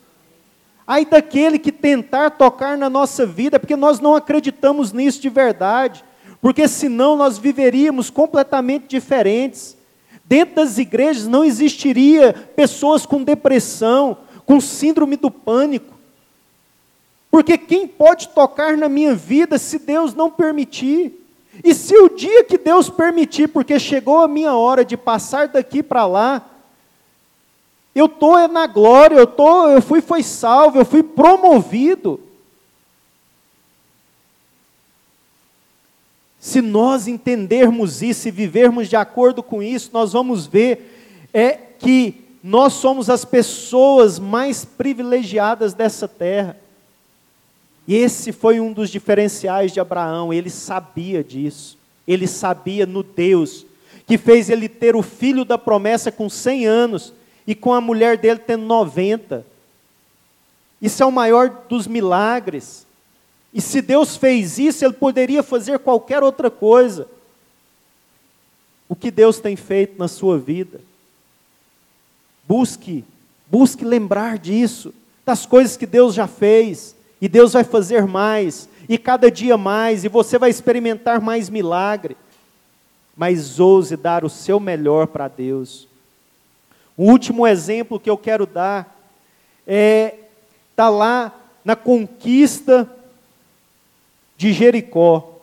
Ai daquele que tentar tocar na nossa vida, porque nós não acreditamos nisso de verdade, porque senão nós viveríamos completamente diferentes. Dentro das igrejas não existiria pessoas com depressão, com síndrome do pânico. Porque quem pode tocar na minha vida se Deus não permitir? E se o dia que Deus permitir, porque chegou a minha hora de passar daqui para lá, eu estou na glória, eu, tô, eu fui foi salvo, eu fui promovido. Se nós entendermos isso e vivermos de acordo com isso, nós vamos ver é que nós somos as pessoas mais privilegiadas dessa terra. E esse foi um dos diferenciais de Abraão, ele sabia disso. Ele sabia no Deus que fez ele ter o filho da promessa com 100 anos e com a mulher dele tendo 90. Isso é o maior dos milagres. E se Deus fez isso, ele poderia fazer qualquer outra coisa. O que Deus tem feito na sua vida? Busque, busque lembrar disso, das coisas que Deus já fez e Deus vai fazer mais, e cada dia mais, e você vai experimentar mais milagre. Mas ouse dar o seu melhor para Deus. O último exemplo que eu quero dar é tá lá na conquista de Jericó,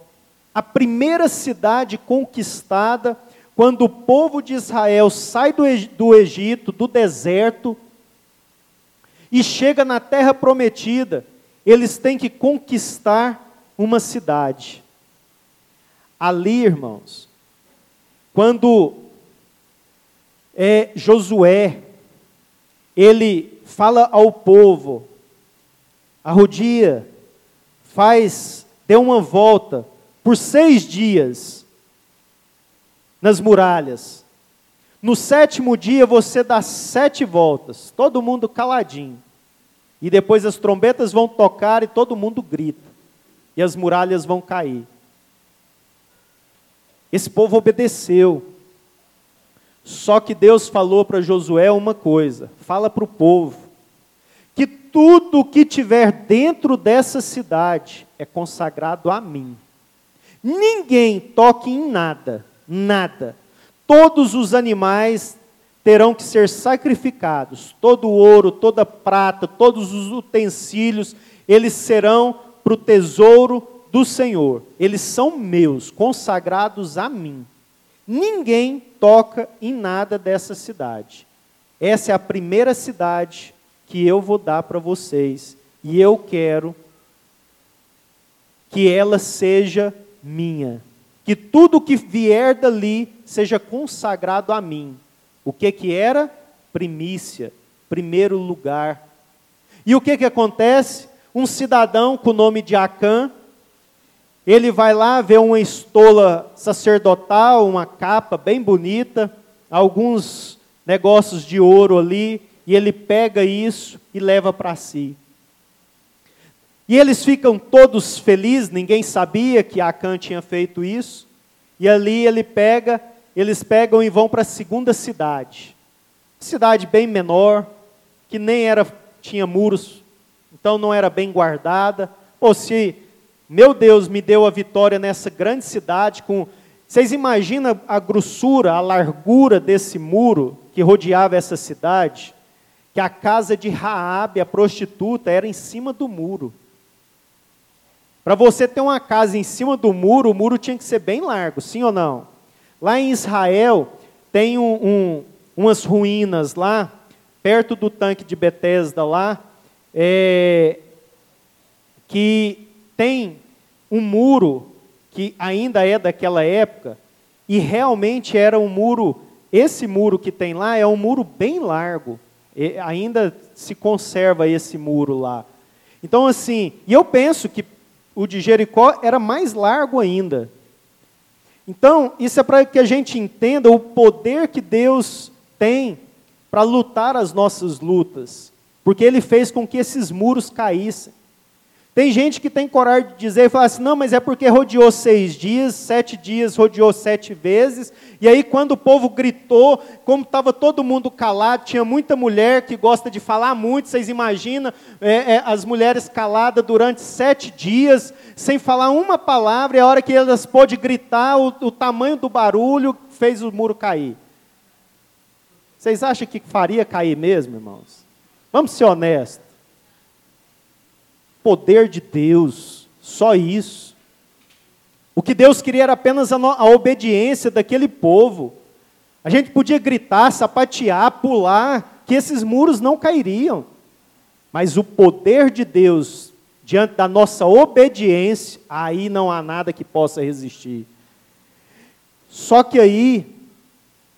a primeira cidade conquistada quando o povo de Israel sai do, do Egito, do deserto, e chega na terra prometida eles têm que conquistar uma cidade. Ali, irmãos, quando é, Josué, ele fala ao povo, arrodia, faz, dê uma volta por seis dias nas muralhas. No sétimo dia você dá sete voltas, todo mundo caladinho. E depois as trombetas vão tocar e todo mundo grita. E as muralhas vão cair. Esse povo obedeceu. Só que Deus falou para Josué uma coisa: fala para o povo, que tudo que tiver dentro dessa cidade é consagrado a mim. Ninguém toque em nada, nada. Todos os animais terão que ser sacrificados. Todo o ouro, toda prata, todos os utensílios, eles serão para o tesouro do Senhor. Eles são meus, consagrados a mim. Ninguém toca em nada dessa cidade. Essa é a primeira cidade que eu vou dar para vocês. E eu quero que ela seja minha. Que tudo que vier dali seja consagrado a mim. O que que era? Primícia, primeiro lugar. E o que que acontece? Um cidadão com o nome de Acã, ele vai lá ver uma estola sacerdotal, uma capa bem bonita, alguns negócios de ouro ali, e ele pega isso e leva para si. E eles ficam todos felizes, ninguém sabia que Acã tinha feito isso. E ali ele pega eles pegam e vão para a segunda cidade. Cidade bem menor, que nem era tinha muros, então não era bem guardada. Ou se, meu Deus, me deu a vitória nessa grande cidade com vocês imaginam a grossura, a largura desse muro que rodeava essa cidade? Que a casa de Raabe, a prostituta, era em cima do muro. Para você ter uma casa em cima do muro, o muro tinha que ser bem largo, sim ou não? Lá em Israel, tem um, um, umas ruínas lá, perto do tanque de Betesda lá, é, que tem um muro que ainda é daquela época, e realmente era um muro, esse muro que tem lá é um muro bem largo, ainda se conserva esse muro lá. Então, assim, e eu penso que o de Jericó era mais largo ainda. Então, isso é para que a gente entenda o poder que Deus tem para lutar as nossas lutas, porque Ele fez com que esses muros caíssem. Tem gente que tem coragem de dizer e falar assim: não, mas é porque rodeou seis dias, sete dias rodeou sete vezes, e aí quando o povo gritou, como estava todo mundo calado, tinha muita mulher que gosta de falar muito, vocês imaginam é, é, as mulheres caladas durante sete dias, sem falar uma palavra, e a hora que elas pôde gritar, o, o tamanho do barulho fez o muro cair. Vocês acham que faria cair mesmo, irmãos? Vamos ser honestos poder de Deus, só isso. O que Deus queria era apenas a, a obediência daquele povo. A gente podia gritar, sapatear, pular, que esses muros não cairiam. Mas o poder de Deus, diante da nossa obediência, aí não há nada que possa resistir. Só que aí,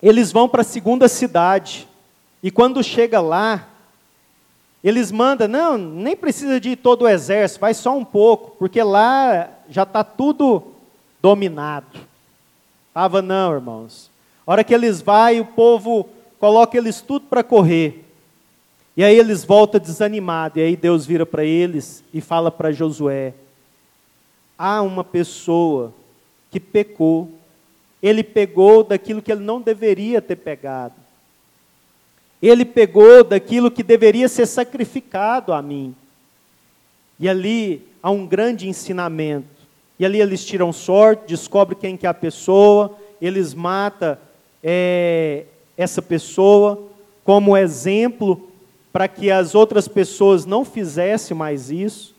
eles vão para a segunda cidade, e quando chega lá, eles mandam, não, nem precisa de todo o exército, vai só um pouco, porque lá já está tudo dominado. Estava não, irmãos. A hora que eles vão, o povo coloca eles tudo para correr. E aí eles voltam desanimados. E aí Deus vira para eles e fala para Josué: há uma pessoa que pecou. Ele pegou daquilo que ele não deveria ter pegado. Ele pegou daquilo que deveria ser sacrificado a mim. E ali há um grande ensinamento. E ali eles tiram sorte, descobrem quem que é a pessoa, eles matam é, essa pessoa como exemplo para que as outras pessoas não fizessem mais isso.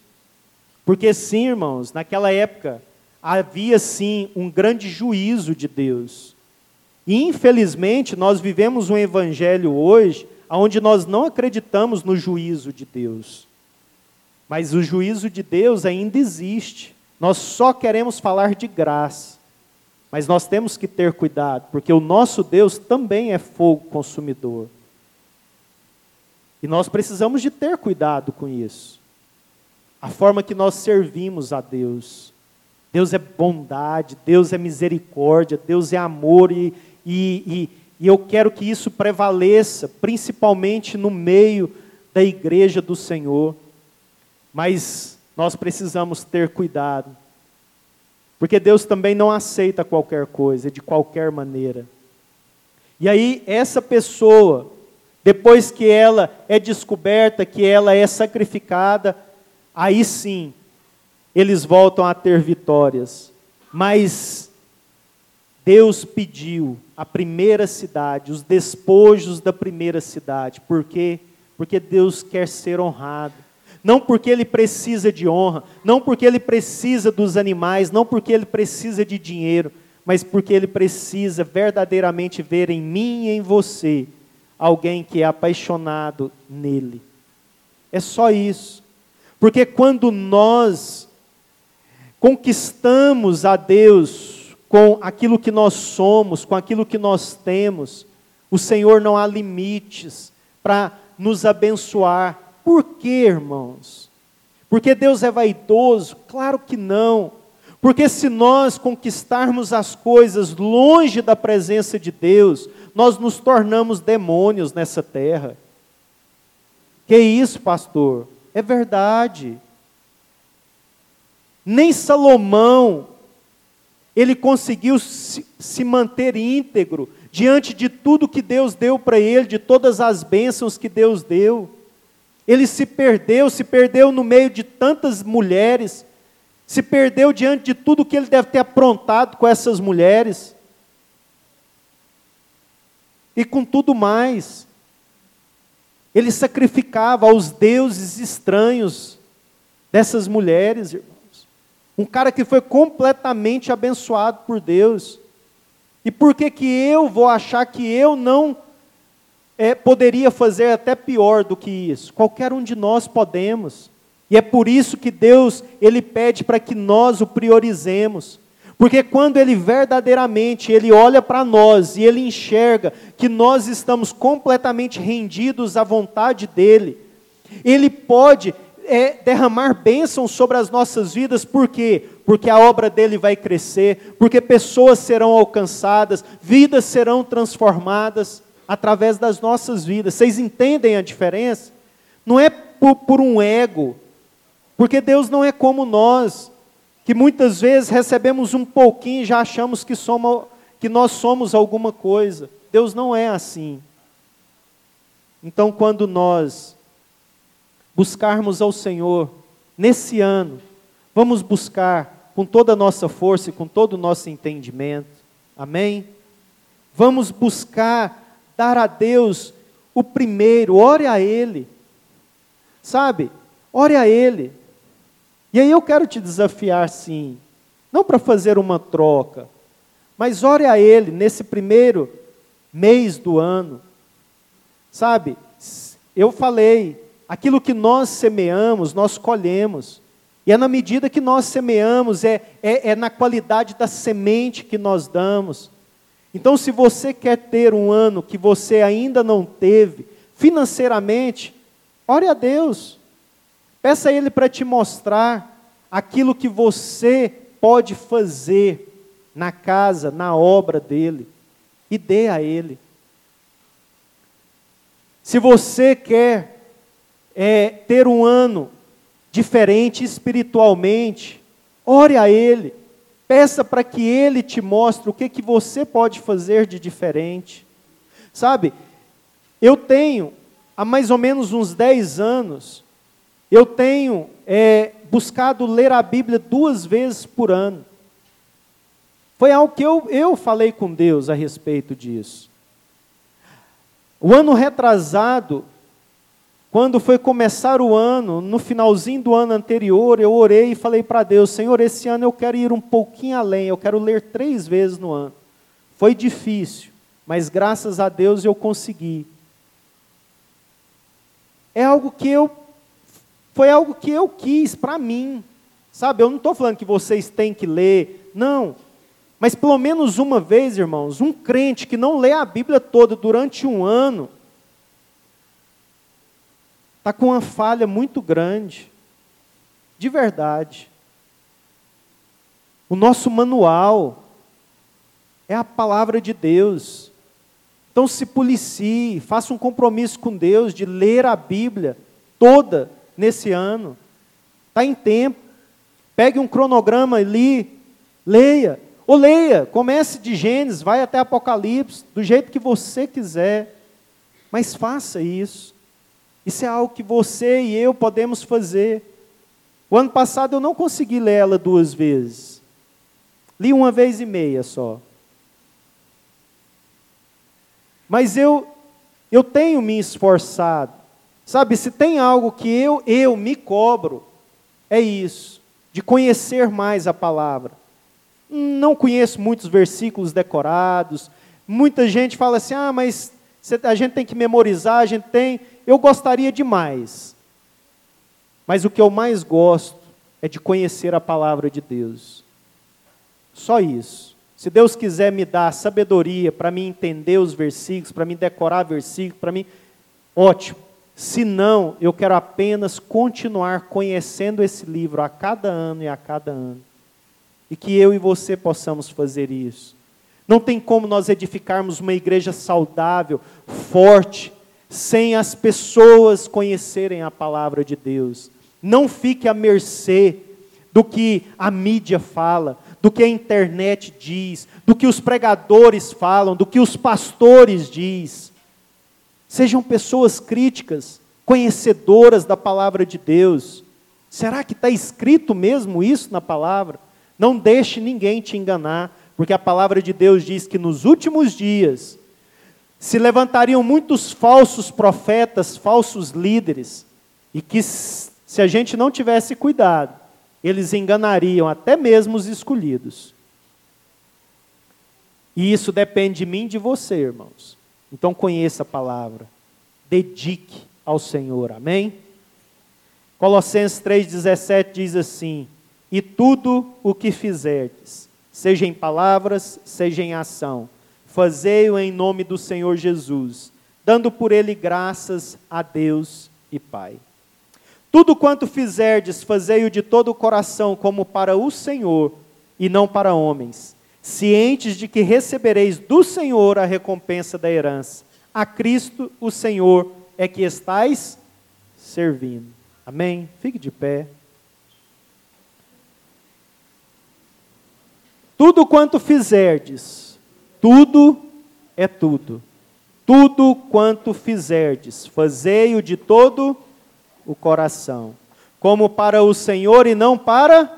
Porque sim, irmãos, naquela época havia sim um grande juízo de Deus. E infelizmente nós vivemos um evangelho hoje onde nós não acreditamos no juízo de Deus. Mas o juízo de Deus ainda existe. Nós só queremos falar de graça. Mas nós temos que ter cuidado, porque o nosso Deus também é fogo consumidor. E nós precisamos de ter cuidado com isso. A forma que nós servimos a Deus. Deus é bondade, Deus é misericórdia, Deus é amor e, e, e, e eu quero que isso prevaleça, principalmente no meio da igreja do Senhor. Mas nós precisamos ter cuidado, porque Deus também não aceita qualquer coisa, de qualquer maneira. E aí, essa pessoa, depois que ela é descoberta, que ela é sacrificada, aí sim, eles voltam a ter vitórias. Mas Deus pediu a primeira cidade, os despojos da primeira cidade. Por quê? Porque Deus quer ser honrado. Não porque ele precisa de honra, não porque ele precisa dos animais, não porque ele precisa de dinheiro, mas porque ele precisa verdadeiramente ver em mim e em você alguém que é apaixonado nele. É só isso. Porque quando nós conquistamos a Deus com aquilo que nós somos, com aquilo que nós temos. O Senhor não há limites para nos abençoar. Por quê, irmãos? Porque Deus é vaidoso? Claro que não. Porque se nós conquistarmos as coisas longe da presença de Deus, nós nos tornamos demônios nessa terra. Que isso, pastor? É verdade. Nem Salomão ele conseguiu se, manter íntegro diante de tudo que Deus deu para ele, de todas as bênçãos que Deus deu. Ele se perdeu, se perdeu no meio de tantas mulheres, se perdeu diante de tudo que ele deve ter aprontado com essas mulheres. E com tudo mais, ele sacrificava aos deuses estranhos dessas mulheres, um cara que foi completamente abençoado por Deus. E por que que eu vou achar que eu não é, poderia fazer até pior do que isso. Qualquer um de nós podemos. E é por isso que Deus, Ele pede para que nós o priorizemos. Porque quando Ele verdadeiramente, Ele olha para nós e Ele enxerga que nós estamos completamente rendidos à vontade dEle, Ele pode é, derramar bênçãos sobre as nossas vidas, por quê? Porque a obra dele vai crescer, porque pessoas serão alcançadas, vidas serão transformadas através das nossas vidas. Vocês entendem a diferença? Não é por, por um ego, porque Deus não é como nós, que muitas vezes recebemos um pouquinho e já achamos que, somos, que nós somos alguma coisa. Deus não é assim. Então, quando nós buscarmos ao Senhor nesse ano, vamos buscar com toda a nossa força e com todo o nosso entendimento. Amém? Vamos buscar dar a Deus o primeiro, ore a Ele. Sabe? Ore a Ele. E aí eu quero te desafiar sim, não para fazer uma troca, mas ore a Ele nesse primeiro mês do ano. Sabe, eu falei, aquilo que nós semeamos, nós colhemos. E é na medida que nós semeamos, é, é, é na qualidade da semente que nós damos. Então, se você quer ter um ano que você ainda não teve, financeiramente, ore a Deus. Peça a Ele para te mostrar aquilo que você pode fazer na casa, na obra dele, e dê a Ele. Se você quer é, ter um ano diferente espiritualmente, ore a Ele, peça para que Ele te mostre o que, que você pode fazer de diferente. Sabe, eu tenho, há mais ou menos uns 10 anos, eu tenho é, buscado ler a Bíblia duas vezes por ano. Foi algo que eu, eu falei com Deus a respeito disso. O ano retrasado, quando foi começar o ano, no finalzinho do ano anterior, eu orei e falei para Deus: Senhor, esse ano eu quero ir um pouquinho além, eu quero ler três vezes no ano. Foi difícil, mas graças a Deus eu consegui. É algo que eu foi algo que eu quis para mim. Sabe, eu não estou falando que vocês têm que ler, não. Mas pelo menos uma vez, irmãos, um crente que não lê a Bíblia toda durante um ano, está com uma falha muito grande. De verdade. O nosso manual é a palavra de Deus. Então se policie, faça um compromisso com Deus de ler a Bíblia toda nesse ano. Está em tempo. Pegue um cronograma ali, leia. Ou leia, comece de Gênesis, vai até Apocalipse, do jeito que você quiser. Mas faça isso. Isso é algo que você e eu podemos fazer. O ano passado eu não consegui ler ela duas vezes. Li uma vez e meia só. Mas eu, eu tenho me esforçado. Sabe, se tem algo que eu, eu me cobro, é isso, de conhecer mais a palavra. Não conheço muitos versículos decorados. Muita gente fala assim: ah, mas a gente tem que memorizar, a gente tem. Eu gostaria demais. Mas o que eu mais gosto é de conhecer a palavra de Deus. Só isso. Se Deus quiser me dar sabedoria para me entender os versículos, para me decorar versículos, para mim, ótimo. Se não, eu quero apenas continuar conhecendo esse livro a cada ano e a cada ano. E que eu e você possamos fazer isso. Não tem como nós edificarmos uma igreja saudável, forte, sem as pessoas conhecerem a palavra de Deus. Não fique à mercê do que a mídia fala, do que a internet diz, do que os pregadores falam, do que os pastores dizem. Sejam pessoas críticas, conhecedoras da palavra de Deus. Será que está escrito mesmo isso na palavra? Não deixe ninguém te enganar, porque a palavra de Deus diz que nos últimos dias se levantariam muitos falsos profetas, falsos líderes, e que se a gente não tivesse cuidado, eles enganariam até mesmo os escolhidos. E isso depende de mim e de você, irmãos. Então conheça a palavra, dedique ao Senhor, amém? Colossenses 3,17 diz assim: E tudo o que fizerdes, seja em palavras, seja em ação, fazei-o em nome do Senhor Jesus, dando por ele graças a Deus e Pai. Tudo quanto fizerdes, fazei-o de todo o coração, como para o Senhor e não para homens, cientes de que recebereis do Senhor a recompensa da herança. A Cristo, o Senhor, é que estais servindo. Amém? Fique de pé. Tudo quanto fizerdes, tudo é tudo. Tudo quanto fizerdes, fazei-o de todo o coração, como para o Senhor e não para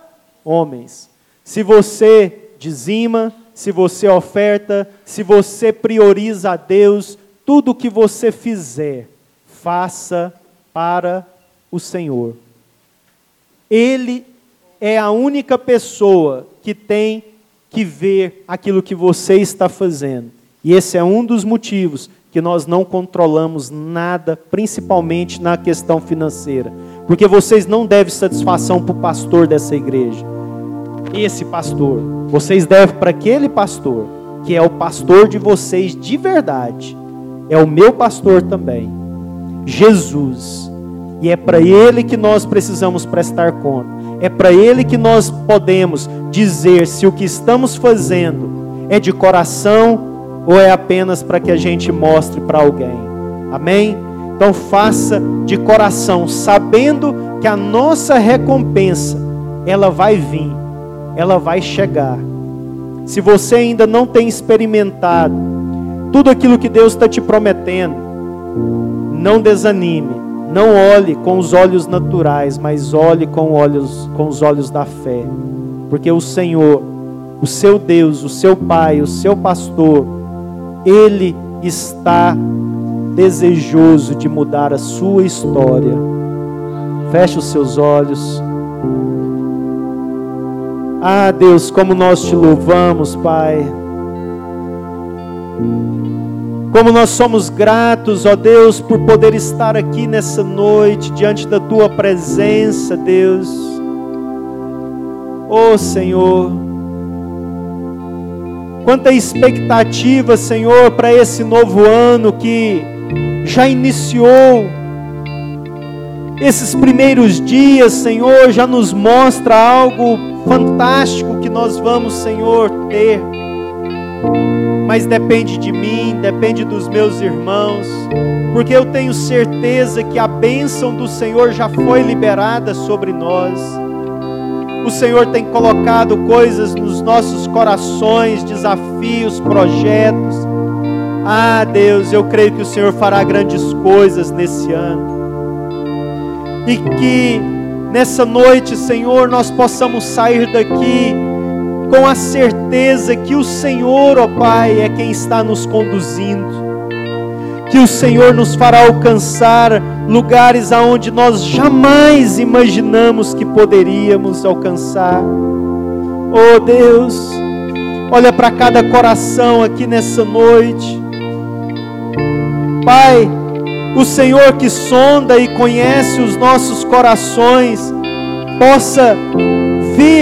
homens. Se você dizima, se você oferta, se você prioriza a Deus, tudo que você fizer, faça para o Senhor. Ele é a única pessoa que tem que ver aquilo que você está fazendo. E esse é um dos motivos que nós não controlamos nada, principalmente na questão financeira. Porque vocês não devem satisfação para o pastor dessa igreja. Esse pastor. Vocês devem para aquele pastor, que é o pastor de vocês de verdade. É o meu pastor também. Jesus. E é para ele que nós precisamos prestar conta. É para ele que nós podemos dizer se o que estamos fazendo é de coração ou é apenas para que a gente mostre para alguém. Amém? Então faça de coração, sabendo que a nossa recompensa ela vai vir, ela vai chegar. Se você ainda não tem experimentado tudo aquilo que Deus está te prometendo, não desanime não olhe com os olhos naturais, mas olhe com, olhos, com os olhos da fé. Porque o Senhor, o seu Deus, o seu Pai, o seu pastor, Ele está desejoso de mudar a sua história. Feche os seus olhos. Ah, Deus, como nós te louvamos, Pai. Como nós somos gratos, ó Deus, por poder estar aqui nessa noite, diante da tua presença, Deus. Ó Senhor, quanta expectativa, Senhor, para esse novo ano que já iniciou. Esses primeiros dias, Senhor, já nos mostra algo fantástico que nós vamos, Senhor, ter mas depende de mim, depende dos meus irmãos, porque eu tenho certeza que a bênção do Senhor já foi liberada sobre nós. O Senhor tem colocado coisas nos nossos corações, desafios, projetos. Ah, Deus, eu creio que o Senhor fará grandes coisas nesse ano. E que nessa noite, Senhor, nós possamos sair daqui com a certeza que o Senhor, ó Pai, é quem está nos conduzindo, que o Senhor nos fará alcançar lugares aonde nós jamais imaginamos que poderíamos alcançar. Oh Deus, olha para cada coração aqui nessa noite. Pai, o Senhor que sonda e conhece os nossos corações, possa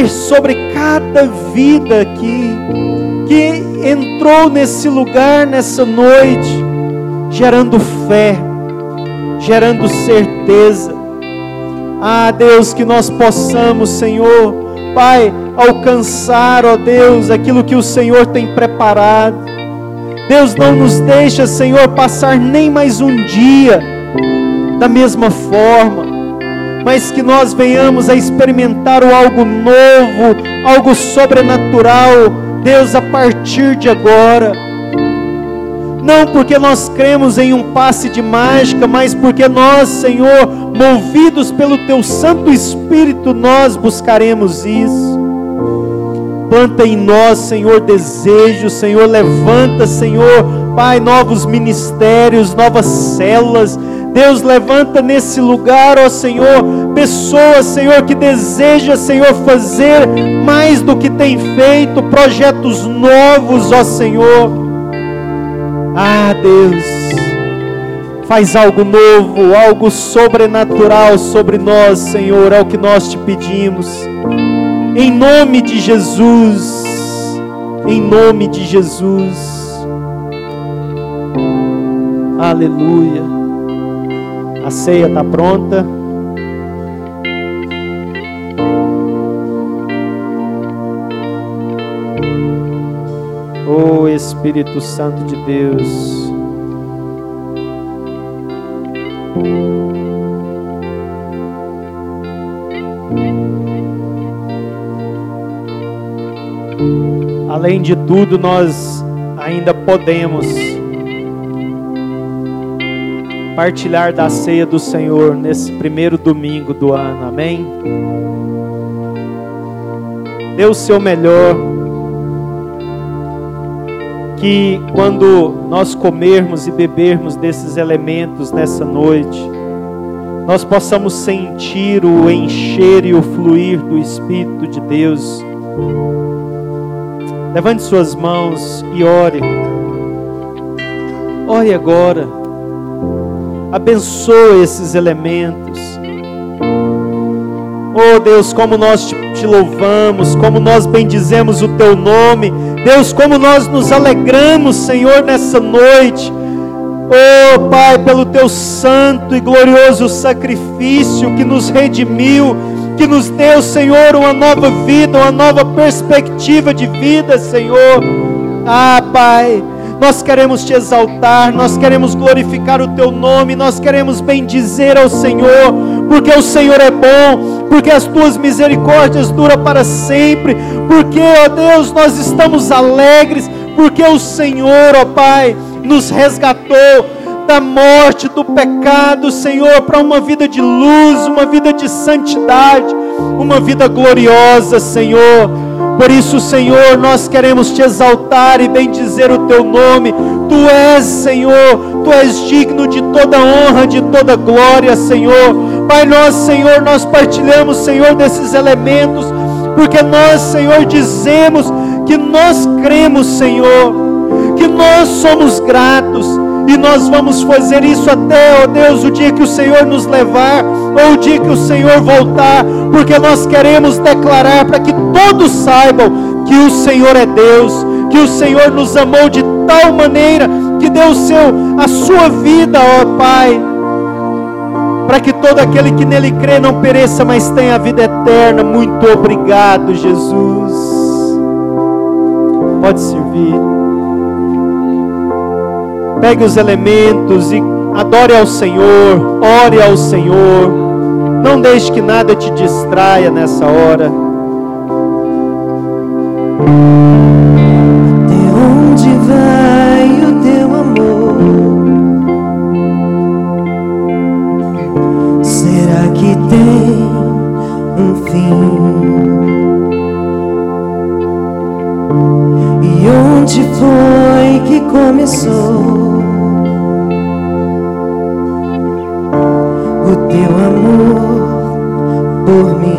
sobre cada vida aqui que entrou nesse lugar nessa noite, gerando fé, gerando certeza. Ah, Deus, que nós possamos, Senhor, Pai, alcançar, ó Deus, aquilo que o Senhor tem preparado. Deus, não nos deixa, Senhor, passar nem mais um dia da mesma forma mas que nós venhamos a experimentar o algo novo, algo sobrenatural, Deus, a partir de agora. Não porque nós cremos em um passe de mágica, mas porque nós, Senhor, movidos pelo Teu Santo Espírito, nós buscaremos isso. Planta em nós, Senhor, desejo, Senhor, levanta, Senhor, Pai, novos ministérios, novas células, Deus levanta nesse lugar, ó Senhor, pessoas, Senhor, que deseja, Senhor, fazer mais do que tem feito, projetos novos, ó Senhor. Ah, Deus, faz algo novo, algo sobrenatural sobre nós, Senhor, é o que nós te pedimos. Em nome de Jesus, em nome de Jesus. Aleluia. A ceia está pronta. Oh Espírito Santo de Deus. Além de tudo, nós ainda podemos partilhar da ceia do Senhor nesse primeiro domingo do ano, amém? Dê o seu melhor, que quando nós comermos e bebermos desses elementos nessa noite, nós possamos sentir o encher e o fluir do Espírito de Deus. Levante suas mãos e ore. Ore agora abençoa esses elementos. Oh Deus, como nós te, louvamos, como nós bendizemos o teu nome. Deus, como nós nos alegramos, Senhor, nessa noite. Oh Pai, pelo teu santo e glorioso sacrifício que nos redimiu, que nos deu, Senhor, uma nova vida, uma nova perspectiva de vida, Senhor. Ah, Pai, nós queremos te exaltar, nós queremos glorificar o teu nome, nós queremos bendizer ao Senhor, porque o Senhor é bom, porque as tuas misericórdias duram para sempre, porque, ó Deus, nós estamos alegres, porque o Senhor, ó Pai, nos resgatou da morte, do pecado, Senhor, para uma vida de luz, uma vida de santidade, uma vida gloriosa, Senhor. Por isso, Senhor, nós queremos te exaltar e bendizer o teu nome. Tu és, Senhor, tu és digno de toda honra, de toda glória, Senhor. Pai nosso, Senhor, nós partilhamos, Senhor, desses elementos, porque nós, Senhor, dizemos que nós cremos, Senhor, que nós somos gratos e nós vamos fazer isso até, ó Deus, o dia que o Senhor nos levar, ou o dia que o Senhor voltar, porque nós queremos declarar para que todos saibam que o Senhor é Deus, que o Senhor nos amou de tal maneira que deu o seu, a sua vida, ó Pai, para que todo aquele que nele crê não pereça, mas tenha a vida eterna. Muito obrigado, Jesus. Pode servir. Pegue os elementos e adore ao Senhor, ore ao Senhor. Não deixe que nada te distraia nessa hora. De amor por mim.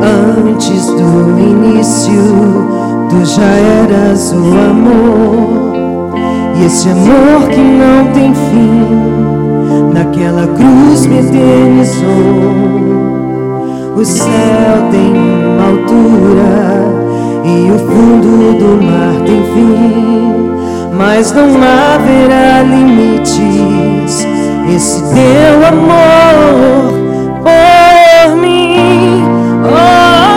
Antes do início, tu já eras o amor, e esse amor que não tem fim, naquela cruz me eternizou. O céu tem uma altura e o fundo do mar tem fim mas não haverá limites. Esse teu amor por mim. Oh,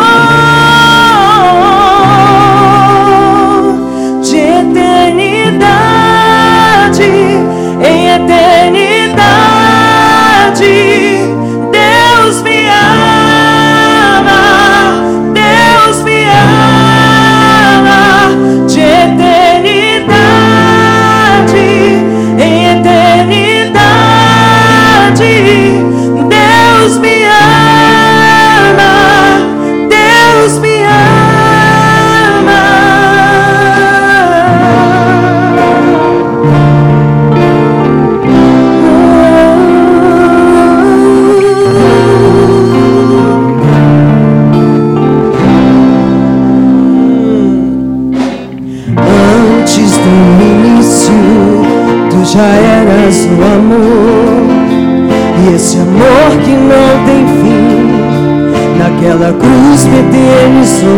naquela cruz me eternizou.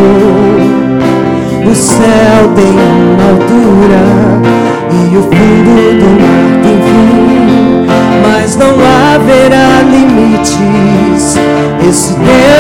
O céu tem uma altura e o fundo do mar tem fim, mas não haverá limites. Esse teu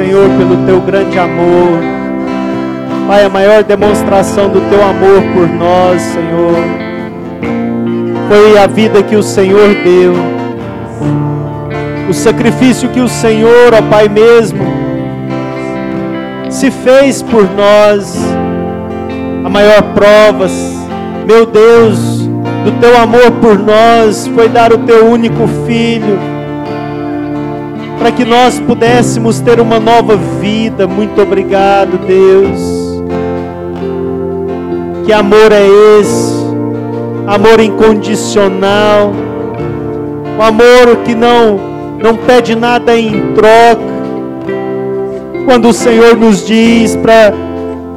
Senhor, pelo teu grande amor. Pai, a maior demonstração do teu amor por nós, Senhor, foi a vida que o Senhor deu. O sacrifício que o Senhor, ó Pai mesmo, se fez por nós. A maior prova, meu Deus, do teu amor por nós foi dar o teu único filho para que nós pudéssemos ter uma nova vida. Muito obrigado, Deus. Que amor é esse? Amor incondicional. O amor que não não pede nada em troca. Quando o Senhor nos diz para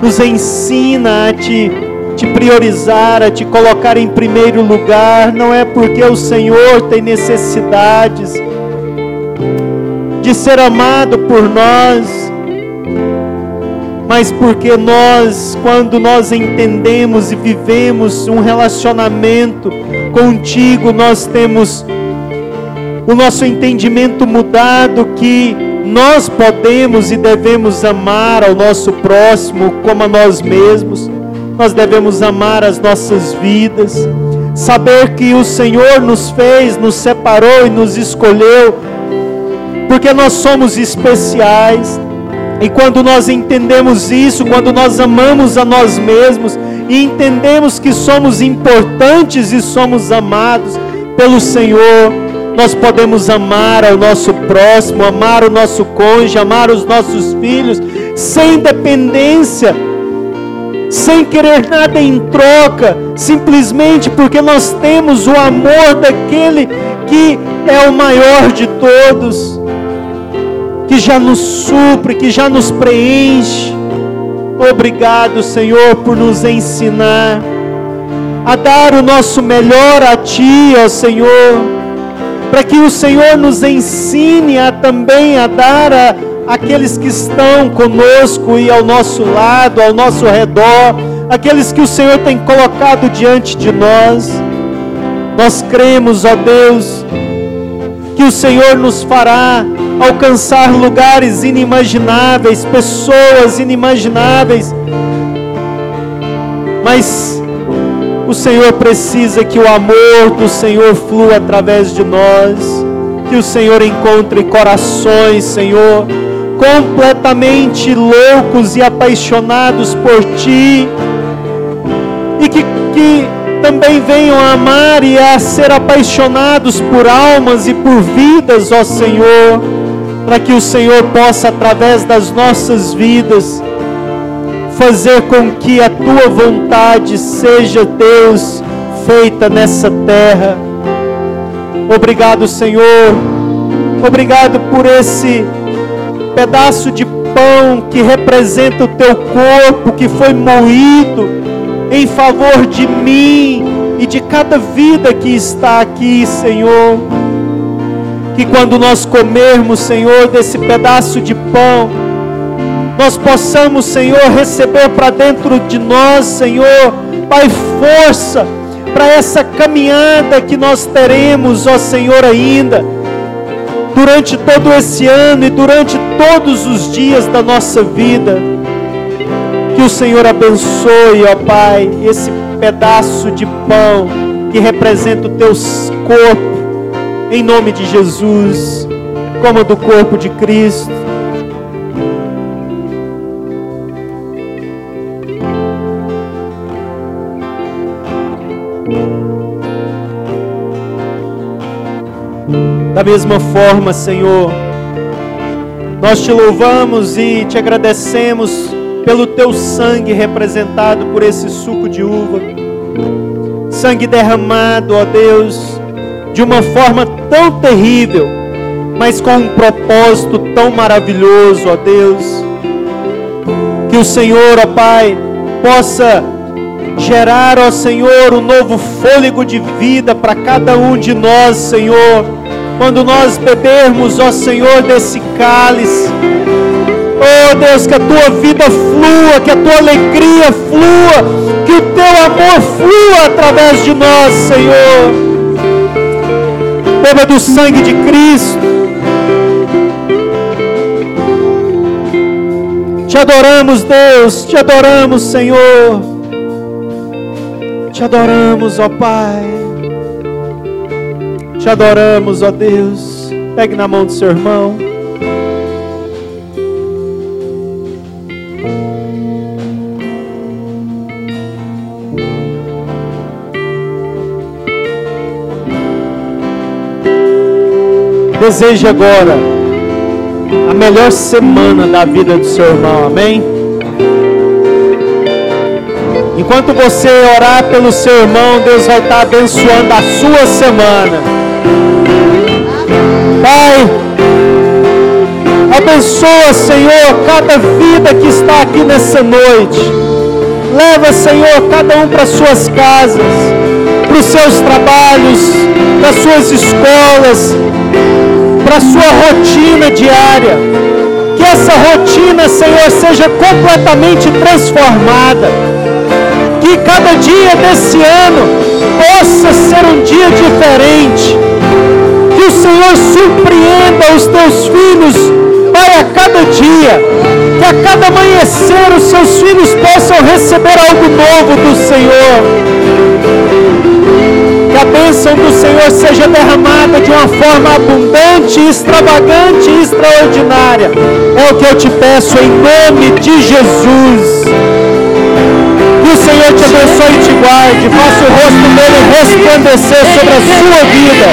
nos ensina a te te priorizar, a te colocar em primeiro lugar, não é porque o Senhor tem necessidades de ser amado por nós, mas porque nós, quando nós entendemos e vivemos um relacionamento contigo, nós temos o nosso entendimento mudado que nós podemos e devemos amar ao nosso próximo como a nós mesmos. Nós devemos amar as nossas vidas, saber que o Senhor nos fez, nos separou e nos escolheu porque nós somos especiais. E quando nós entendemos isso, quando nós amamos a nós mesmos e entendemos que somos importantes e somos amados pelo Senhor, nós podemos amar ao nosso próximo, amar o nosso cônjuge, amar os nossos filhos, sem dependência, sem querer nada em troca, simplesmente porque nós temos o amor daquele que é o maior de todos que já nos supre, que já nos preenche. Obrigado, Senhor, por nos ensinar a dar o nosso melhor a Ti, ó Senhor, para que o Senhor nos ensine a também a dar a, aqueles que estão conosco e ao nosso lado, ao nosso redor, aqueles que o Senhor tem colocado diante de nós. Nós cremos, ó Deus, que o Senhor nos fará alcançar lugares inimagináveis, pessoas inimagináveis. Mas o Senhor precisa que o amor do Senhor flua através de nós, que o Senhor encontre corações, Senhor, completamente loucos e apaixonados por Ti, e que, que também venham a amar e a ser apaixonados por almas e por vidas, ó Senhor, para que o Senhor possa, através das nossas vidas, fazer com que a tua vontade seja, Deus, feita nessa terra. Obrigado, Senhor. Obrigado por esse pedaço de pão que representa o teu corpo que foi moído em favor de mim e de cada vida que está aqui, Senhor. Que quando nós comermos, Senhor, desse pedaço de pão, nós possamos, Senhor, receber para dentro de nós, Senhor, Pai, força para essa caminhada que nós teremos, ó Senhor, ainda, durante todo esse ano e durante todos os dias da nossa vida. Que o Senhor abençoe, ó Pai, esse pedaço de pão que representa o teu corpo, em nome de Jesus, como do corpo de Cristo. Da mesma forma, Senhor, nós te louvamos e te agradecemos pelo teu sangue representado por esse suco de uva. Sangue derramado, ó Deus, de uma forma tão terrível, mas com um propósito tão maravilhoso, ó Deus. Que o Senhor, ó Pai, possa gerar, ó Senhor, um novo fôlego de vida para cada um de nós, Senhor quando nós bebermos, ó Senhor, desse cálice. Oh Deus, que a tua vida flua, que a tua alegria flua, que o teu amor flua através de nós, Senhor. Beba do sangue de Cristo. Te adoramos, Deus, te adoramos, Senhor. Te adoramos, ó Pai. Te adoramos, ó Deus. Pegue na mão do seu irmão. Deseje agora a melhor semana da vida do seu irmão, amém? Enquanto você orar pelo seu irmão, Deus vai estar abençoando a sua semana. Pai, abençoa, Senhor, cada vida que está aqui nessa noite. Leva, Senhor, cada um para suas casas, para os seus trabalhos, para as suas escolas, para a sua rotina diária. Que essa rotina, Senhor, seja completamente transformada. Que cada dia desse ano possa ser um dia diferente que o Senhor surpreenda os teus filhos, Pai, a cada dia. Que a cada amanhecer os seus filhos possam receber algo novo do Senhor. Que a bênção do Senhor seja derramada de uma forma abundante, extravagante e extraordinária. É o que eu te peço em nome de Jesus. Que o Senhor te abençoe e te guarde. Faça o rosto dele resplandecer sobre a sua vida.